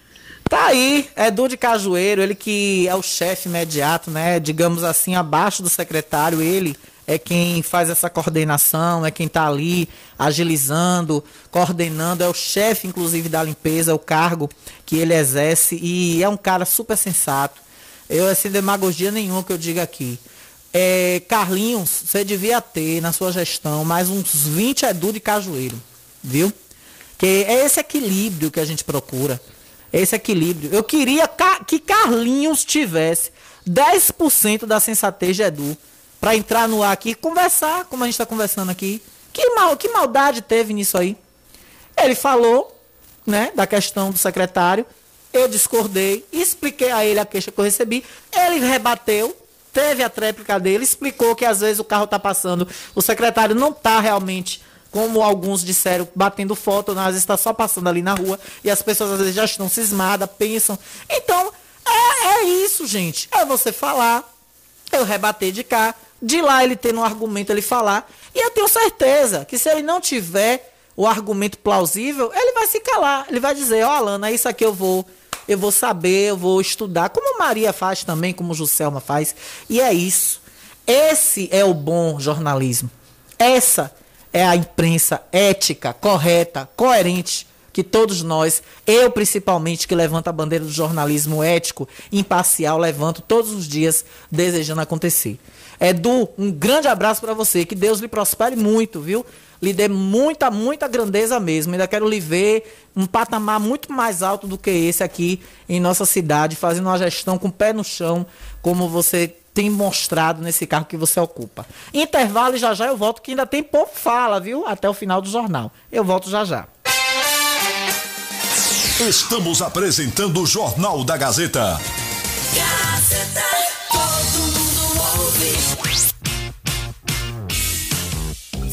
Tá aí, Edu de Cajueiro, ele que é o chefe imediato, né? Digamos assim, abaixo do secretário, ele é quem faz essa coordenação, é quem tá ali agilizando, coordenando, é o chefe, inclusive, da limpeza, é o cargo que ele exerce e é um cara super sensato. Eu, sem demagogia nenhuma que eu diga aqui. É, Carlinhos, você devia ter na sua gestão mais uns 20 Edu de Cajueiro, viu? Que é esse equilíbrio que a gente procura. Esse equilíbrio. Eu queria que Carlinhos tivesse 10% da sensatez de Edu para entrar no ar aqui conversar, como a gente está conversando aqui. Que, mal, que maldade teve nisso aí? Ele falou, né, da questão do secretário. Eu discordei, expliquei a ele a queixa que eu recebi. Ele rebateu, teve a tréplica dele, explicou que às vezes o carro tá passando, o secretário não tá realmente, como alguns disseram, batendo foto, às vezes está só passando ali na rua e as pessoas às vezes já estão cismadas, pensam. Então, é, é isso, gente. É você falar, eu rebater de cá, de lá ele tendo um argumento, ele falar. E eu tenho certeza que se ele não tiver o argumento plausível, ele vai se calar. Ele vai dizer, ó, Alana, isso aqui eu vou, eu vou saber, eu vou estudar, como Maria faz também, como Juscelma faz. E é isso. Esse é o bom jornalismo. Essa é a imprensa ética, correta, coerente que todos nós, eu principalmente que levanto a bandeira do jornalismo ético, imparcial, levanto todos os dias desejando acontecer. Edu, um grande abraço para você. Que Deus lhe prospere muito, viu? Lhe dê muita, muita grandeza mesmo. Ainda quero lhe ver um patamar muito mais alto do que esse aqui em nossa cidade, fazendo uma gestão com o pé no chão, como você tem mostrado nesse carro que você ocupa. Intervalo e já já eu volto, que ainda tem pouco fala, viu? Até o final do jornal. Eu volto já já. Estamos apresentando o Jornal da. Gazeta,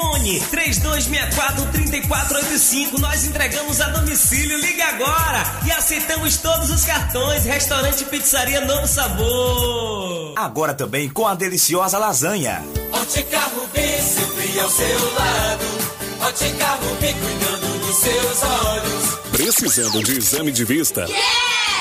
Hum, Fone 3264-3485. Nós entregamos a domicílio. Ligue agora e aceitamos todos os cartões. Restaurante Pizzaria Novo Sabor. Agora também com a deliciosa lasanha. Ótica Rubi, sempre ao seu lado. Ótica Rubi, cuidando dos seus olhos. Precisando de exame de vista?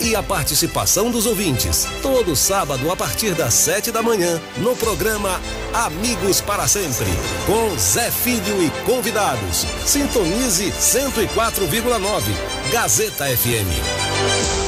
e a participação dos ouvintes. Todo sábado a partir das sete da manhã no programa Amigos para Sempre com Zé Filho e convidados. Sintonize 104,9 Gazeta FM.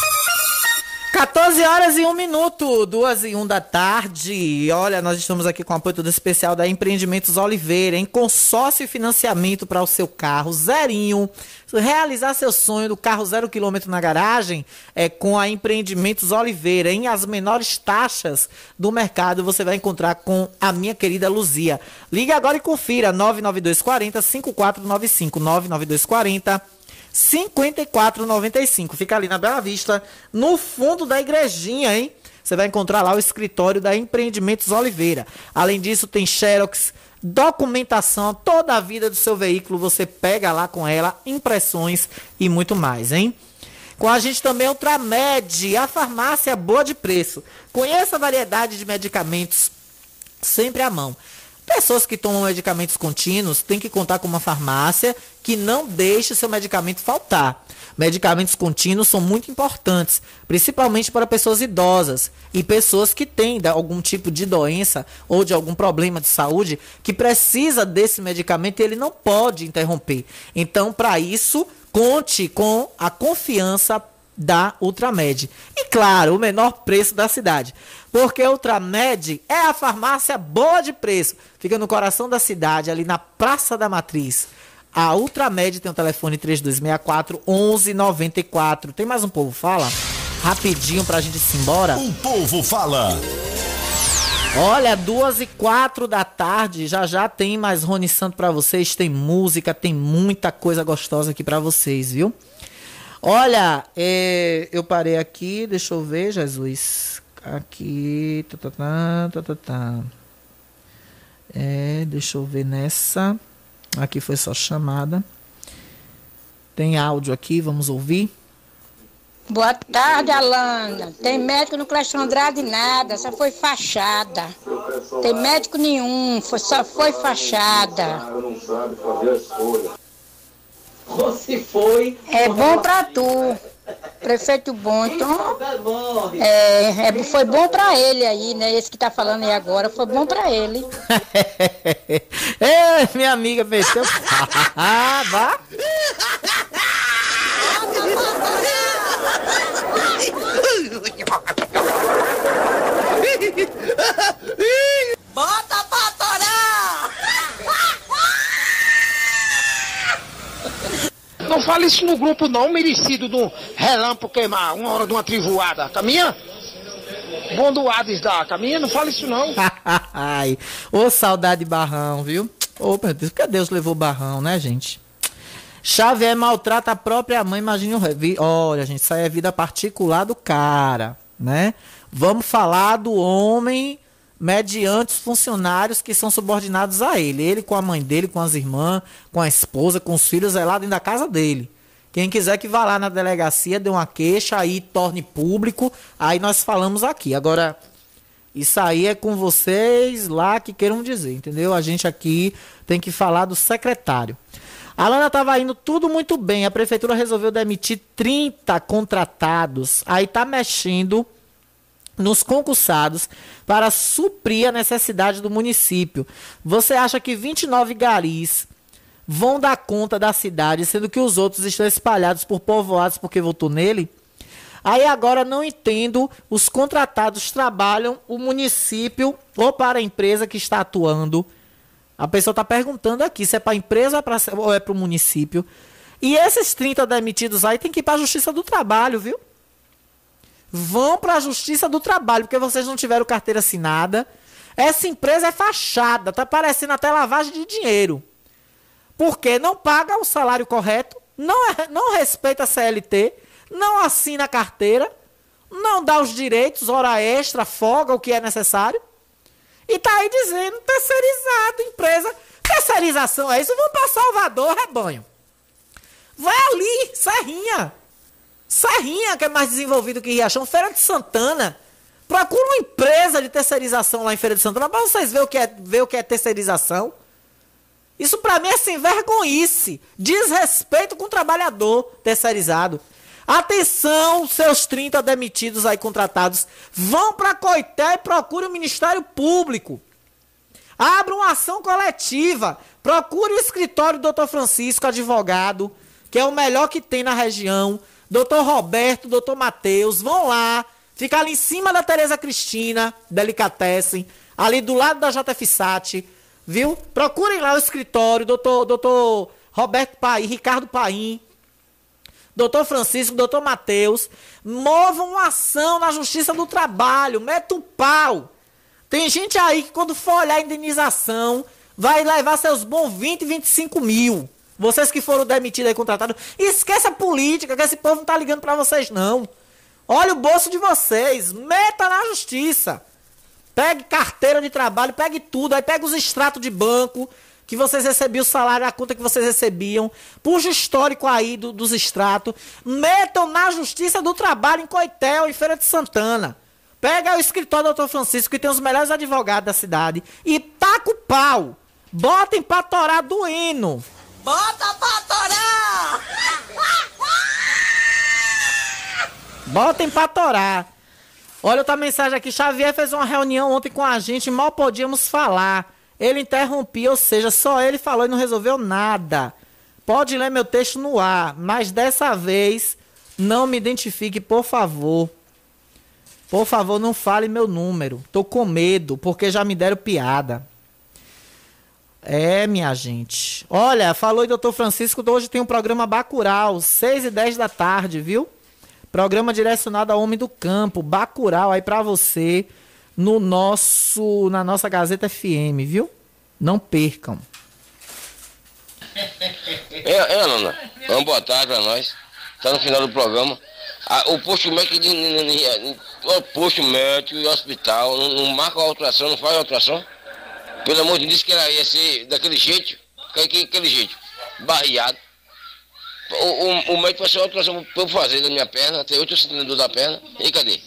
14 horas e 1 minuto, 2 e 1 da tarde. Olha, nós estamos aqui com o apoio todo especial da Empreendimentos Oliveira, em consórcio e financiamento para o seu carro zerinho. Realizar seu sonho do carro zero quilômetro na garagem é com a Empreendimentos Oliveira. Em as menores taxas do mercado você vai encontrar com a minha querida Luzia. Ligue agora e confira 99240 5495 99240 5495. Fica ali na Bela Vista, no fundo da igrejinha, hein? Você vai encontrar lá o escritório da Empreendimentos Oliveira. Além disso, tem Xerox, documentação, toda a vida do seu veículo, você pega lá com ela, impressões e muito mais, hein? Com a gente também é Ultramed, a farmácia boa de preço. Conheça a variedade de medicamentos sempre à mão. Pessoas que tomam medicamentos contínuos têm que contar com uma farmácia que não deixe seu medicamento faltar. Medicamentos contínuos são muito importantes, principalmente para pessoas idosas e pessoas que têm algum tipo de doença ou de algum problema de saúde que precisa desse medicamento e ele não pode interromper. Então, para isso, conte com a confiança da Ultramed. E claro, o menor preço da cidade. Porque a Ultramed é a farmácia boa de preço. Fica no coração da cidade, ali na Praça da Matriz. A Ultramed tem o telefone 3264 1194. Tem mais um povo fala? Rapidinho pra gente ir embora. O povo fala. Olha, duas e quatro da tarde, já já tem mais Rony Santo pra vocês, tem música, tem muita coisa gostosa aqui pra vocês, viu? Olha, é, eu parei aqui, deixa eu ver, Jesus. Aqui, tá, tá, tá, tá, tá, tá. É, deixa eu ver nessa. Aqui foi só chamada. Tem áudio aqui, vamos ouvir. Boa tarde, Alana. Tem médico no Clécio Andrade nada, só foi fachada. Tem médico nenhum, foi, só foi fachada. Você foi. É bom pra tu. Prefeito bom, então. É, é, foi bom pra ele aí, né? Esse que tá falando aí agora, foi bom pra ele. (laughs) É, minha amiga meteu. (laughs) Ah, vá. (laughs) Bota pra torar! Não fale isso no grupo não, merecido do relâmpago queimar, uma hora de uma trivoada. Caminha? Bom do Hades da caminha, não fale isso não. (laughs) Ai, ô saudade de Barrão, viu? Ô, meu Deus, porque Deus levou Barrão, né, gente? Xavier maltrata a própria mãe, imagine o... Olha, gente, isso aí é vida particular do cara, né? Vamos falar do homem mediante os funcionários que são subordinados a ele. Ele com a mãe dele, com as irmãs, com a esposa, com os filhos, é lá dentro da casa dele. Quem quiser que vá lá na delegacia, dê uma queixa, aí torne público, aí nós falamos aqui. Agora, isso aí é com vocês lá que queiram dizer, entendeu? A gente aqui tem que falar do secretário. A Lana estava indo tudo muito bem. A prefeitura resolveu demitir 30 contratados. Aí tá mexendo nos concursados para suprir a necessidade do município. Você acha que 29 garis vão dar conta da cidade, sendo que os outros estão espalhados por povoados porque votou nele? Aí agora não entendo, os contratados trabalham o município ou para a empresa que está atuando. A pessoa está perguntando aqui se é para a empresa ou é para o município. E esses 30 demitidos aí tem que ir para a Justiça do Trabalho, viu? Vão para a Justiça do Trabalho, porque vocês não tiveram carteira assinada. Essa empresa é fachada, tá parecendo até lavagem de dinheiro. Porque não paga o salário correto, não, é- não respeita a CLT, não assina a carteira, não dá os direitos, hora extra, folga, o que é necessário. E tá aí dizendo terceirizado, empresa. Terceirização é isso? Vamos pra Salvador, rebanho. Vai ali, Serrinha. Serrinha, que é mais desenvolvido que Riachão, Feira de Santana. Procura uma empresa de terceirização lá em Feira de Santana pra vocês verem o que é, ver o que é terceirização. Isso pra mim é sem vergonhice. Desrespeito com o trabalhador terceirizado. Atenção, seus 30 demitidos aí contratados. Vão pra Coité e procure o Ministério Público. Abra uma ação coletiva. Procure o escritório do Dr. Francisco, advogado, que é o melhor que tem na região. Dr. Roberto, Dr. Matheus, vão lá. Fica ali em cima da Tereza Cristina, Delicatessen, ali do lado da JFSAT, viu? Procurem lá o escritório, Dr. Dr. Roberto Paim, Ricardo Paim, Doutor Francisco, doutor Matheus, movam uma ação na Justiça do Trabalho, meta o pau. Tem gente aí que quando for olhar a indenização, vai levar seus bons 20, 25 mil. Vocês que foram demitidos e contratados, esqueça a política, que esse povo não tá ligando pra vocês não. Olha o bolso de vocês, meta na justiça. Pegue carteira de trabalho, pegue tudo, aí pega os extratos de banco, que vocês recebiam o salário, a conta que vocês recebiam, puxa o histórico aí do- dos extratos, metam na Justiça do Trabalho em Coitel, em Feira de Santana. Pega o escritório do Dr. Francisco, que tem os melhores advogados da cidade, e taca o pau. Botem pra torar do hino. Bota pra torar! Botem pra torar. Olha outra mensagem aqui. Xavier fez uma reunião ontem com a gente, mal podíamos falar. Ele interrompia, ou seja, só ele falou e não resolveu nada. Pode ler meu texto no ar, mas dessa vez não me identifique, por favor. Por favor, não fale meu número. Tô com medo, porque já me deram piada. É, minha gente. Olha, falou o doutor Francisco, hoje tem um programa Bacural, 6 e 10 da tarde, viu? Programa direcionado ao homem do campo, Bacural aí pra você no nosso na nossa Gazeta FM, viu? Não percam. É, é, Nana. Uma boa tarde pra nós. Tá no final do programa. Ah, o posto médico o posto médico e hospital não, não marca a alteração, não faz alteração. Pelo amor de Deus, que ela ia ser daquele jeito, que- que- aquele jeito, barreado. O, o, o médico passou a ultrassom pra eu fazer da minha perna, tem 8 centímetros da perna. E cadê?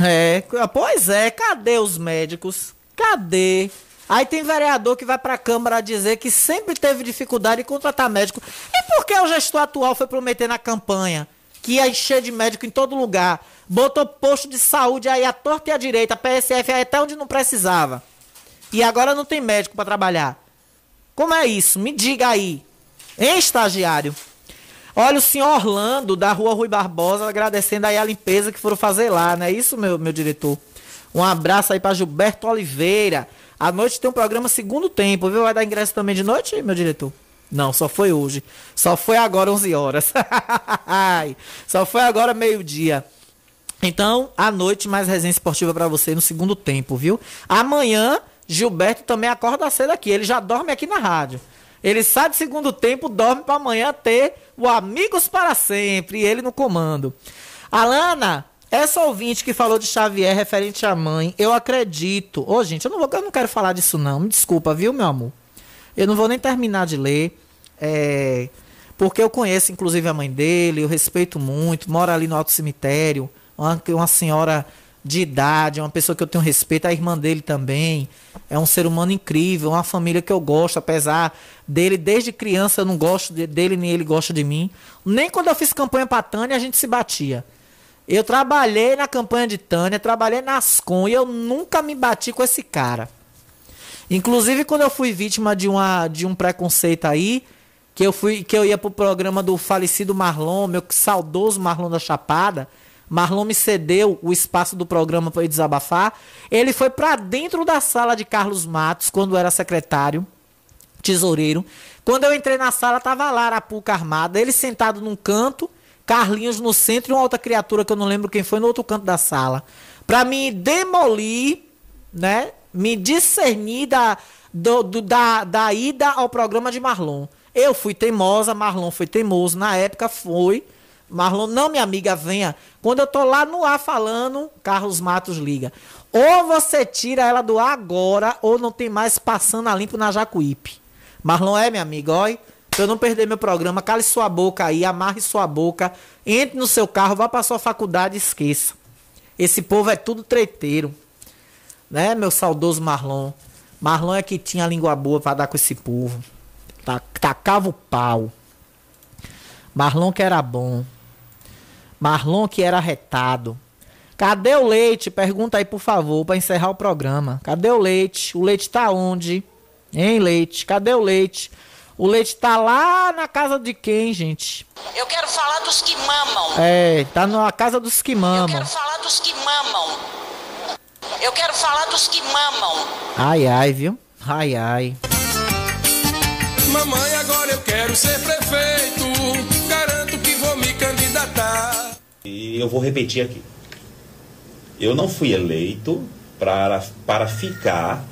É, pois é, cadê os médicos? Cadê? Aí tem vereador que vai pra Câmara dizer que sempre teve dificuldade em contratar médico. E por que o gestor atual foi prometer na campanha que ia encher de médico em todo lugar? Botou posto de saúde aí à torta e à direita, PSF aí até onde não precisava. E agora não tem médico pra trabalhar. Como é isso? Me diga aí. Hein, estagiário? Olha o senhor Orlando, da rua Rui Barbosa, agradecendo aí a limpeza que foram fazer lá, não é isso, meu, meu diretor? Um abraço aí pra Gilberto Oliveira. À noite tem um programa segundo tempo, viu? Vai dar ingresso também de noite, meu diretor? Não, só foi hoje. Só foi agora 11 horas. (laughs) Só foi agora meio-dia. Então, à noite, mais resenha esportiva pra você no segundo tempo, viu? Amanhã, Gilberto também acorda cedo aqui. Ele já dorme aqui na rádio. Ele sai do segundo tempo, dorme pra amanhã ter o Amigos para Sempre. E ele no comando. Alana, essa ouvinte que falou de Xavier referente à mãe, eu acredito. Ô, gente, eu não, vou, eu não quero falar disso, não. Me desculpa, viu, meu amor? Eu não vou nem terminar de ler. É, porque eu conheço, inclusive, a mãe dele, eu respeito muito, mora ali no Alto Cemitério, uma, uma senhora de idade, uma pessoa que eu tenho respeito, a irmã dele também. É um ser humano incrível, uma família que eu gosto, apesar dele, desde criança eu não gosto de- dele, nem ele gosta de mim. Nem quando eu fiz campanha pra Tânia, a gente se batia. Eu trabalhei na campanha de Tânia, trabalhei na Ascom e eu nunca me bati com esse cara. Inclusive, quando eu fui vítima de, uma, de um preconceito aí, que eu fui que eu ia pro programa do falecido Marlon, meu saudoso Marlon da Chapada, Marlon me cedeu o espaço do programa para eu desabafar. Ele foi pra dentro da sala de Carlos Matos, quando era secretário, tesoureiro. Quando eu entrei na sala, tava lá Arapuca armada, ele sentado num canto, Carlinhos no centro e uma outra criatura que eu não lembro quem foi no outro canto da sala. Pra me demolir, né? Me discernir da, do, do- da, da ida ao programa de Marlon. Eu fui teimosa, Marlon foi teimoso. Na época foi. Marlon, não, minha amiga, venha. Quando eu tô lá no ar falando, Carlos Matos liga. Ou você tira ela do ar agora, ou não tem mais passando a limpo na Jacuípe. Marlon é, minha amiga, olha. Pra eu não perder meu programa, cale sua boca aí, amarre sua boca, entre no seu carro, vá pra sua faculdade e esqueça. Esse povo é tudo treteiro. Né, meu saudoso Marlon? Marlon é que tinha a língua boa pra dar com esse povo. Ta- Tacava o pau. Marlon que era bom. Marlon que era retado. Cadê o leite? Pergunta aí, por favor, pra encerrar o programa. Cadê o leite? O leite tá onde? Hein, leite? Cadê o leite? O leite tá lá na casa de quem, gente? Eu quero falar dos que mamam. É, tá na casa dos que Eu mamam. quero falar dos que mamam. Eu quero falar dos que mamam. Ai, ai, viu? Ai, ai. Mamãe, agora eu quero ser prefeito. Garanto que vou me candidatar. E eu vou repetir aqui. Eu não fui eleito para, para ficar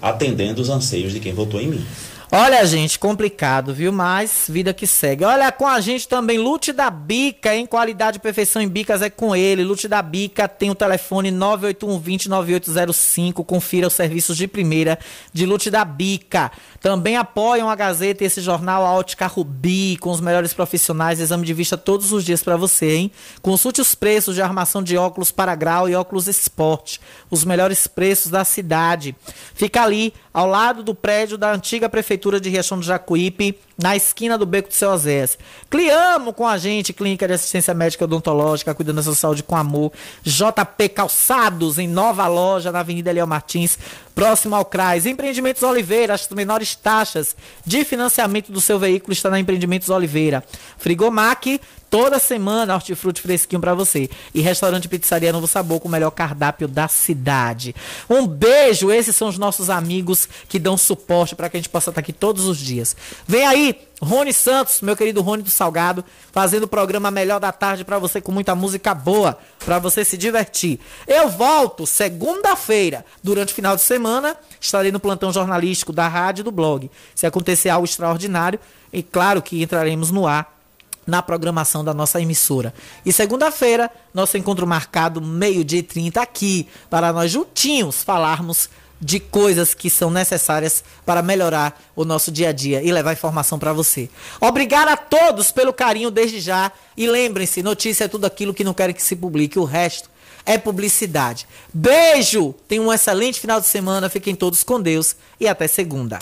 atendendo os anseios de quem votou em mim. Olha, gente, complicado, viu? Mas vida que segue. Olha, com a gente também, Lute da Bica, em qualidade e perfeição em bicas é com ele. Lute da Bica tem o telefone 981209805. Confira os serviços de primeira de Lute da Bica. Também apoiam a Gazeta e esse jornal a Ótica Rubi, com os melhores profissionais, exame de vista todos os dias para você, hein? Consulte os preços de armação de óculos para grau e óculos esporte. Os melhores preços da cidade. Fica ali, ao lado do prédio da antiga prefeitura de Riachão do Jacuípe, na esquina do Beco do Seu Osés. Cliamo com a gente, Clínica de Assistência Médica Odontológica, cuidando da sua saúde com amor. JP Calçados, em nova loja, na Avenida Eliel Martins, próximo ao CRAS. Empreendimentos Oliveira, as menores taxas de financiamento do seu veículo está na Empreendimentos Oliveira. Frigomac, toda semana, hortifruti fresquinho pra você. E restaurante Pizzaria Novo Sabor, com o melhor cardápio da cidade. Um beijo, esses são os nossos amigos que dão suporte para que a gente possa estar aqui todos os dias. Vem aí, Rony Santos, meu querido Rony do Salgado, fazendo o programa Melhor da Tarde pra você com muita música boa, pra você se divertir. Eu volto segunda-feira, durante o final de semana, estarei no plantão jornalístico da rádio e do blog. Se acontecer algo extraordinário, e claro que entraremos no ar na programação da nossa emissora. E segunda-feira, nosso encontro marcado, meio-dia e 30, aqui, para nós juntinhos falarmos de coisas que são necessárias para melhorar o nosso dia a dia e levar informação para você. Obrigado a todos pelo carinho desde já e lembrem-se, notícia é tudo aquilo que não querem que se publique, o resto é publicidade. Beijo! Tenham um excelente final de semana, fiquem todos com Deus e até segunda.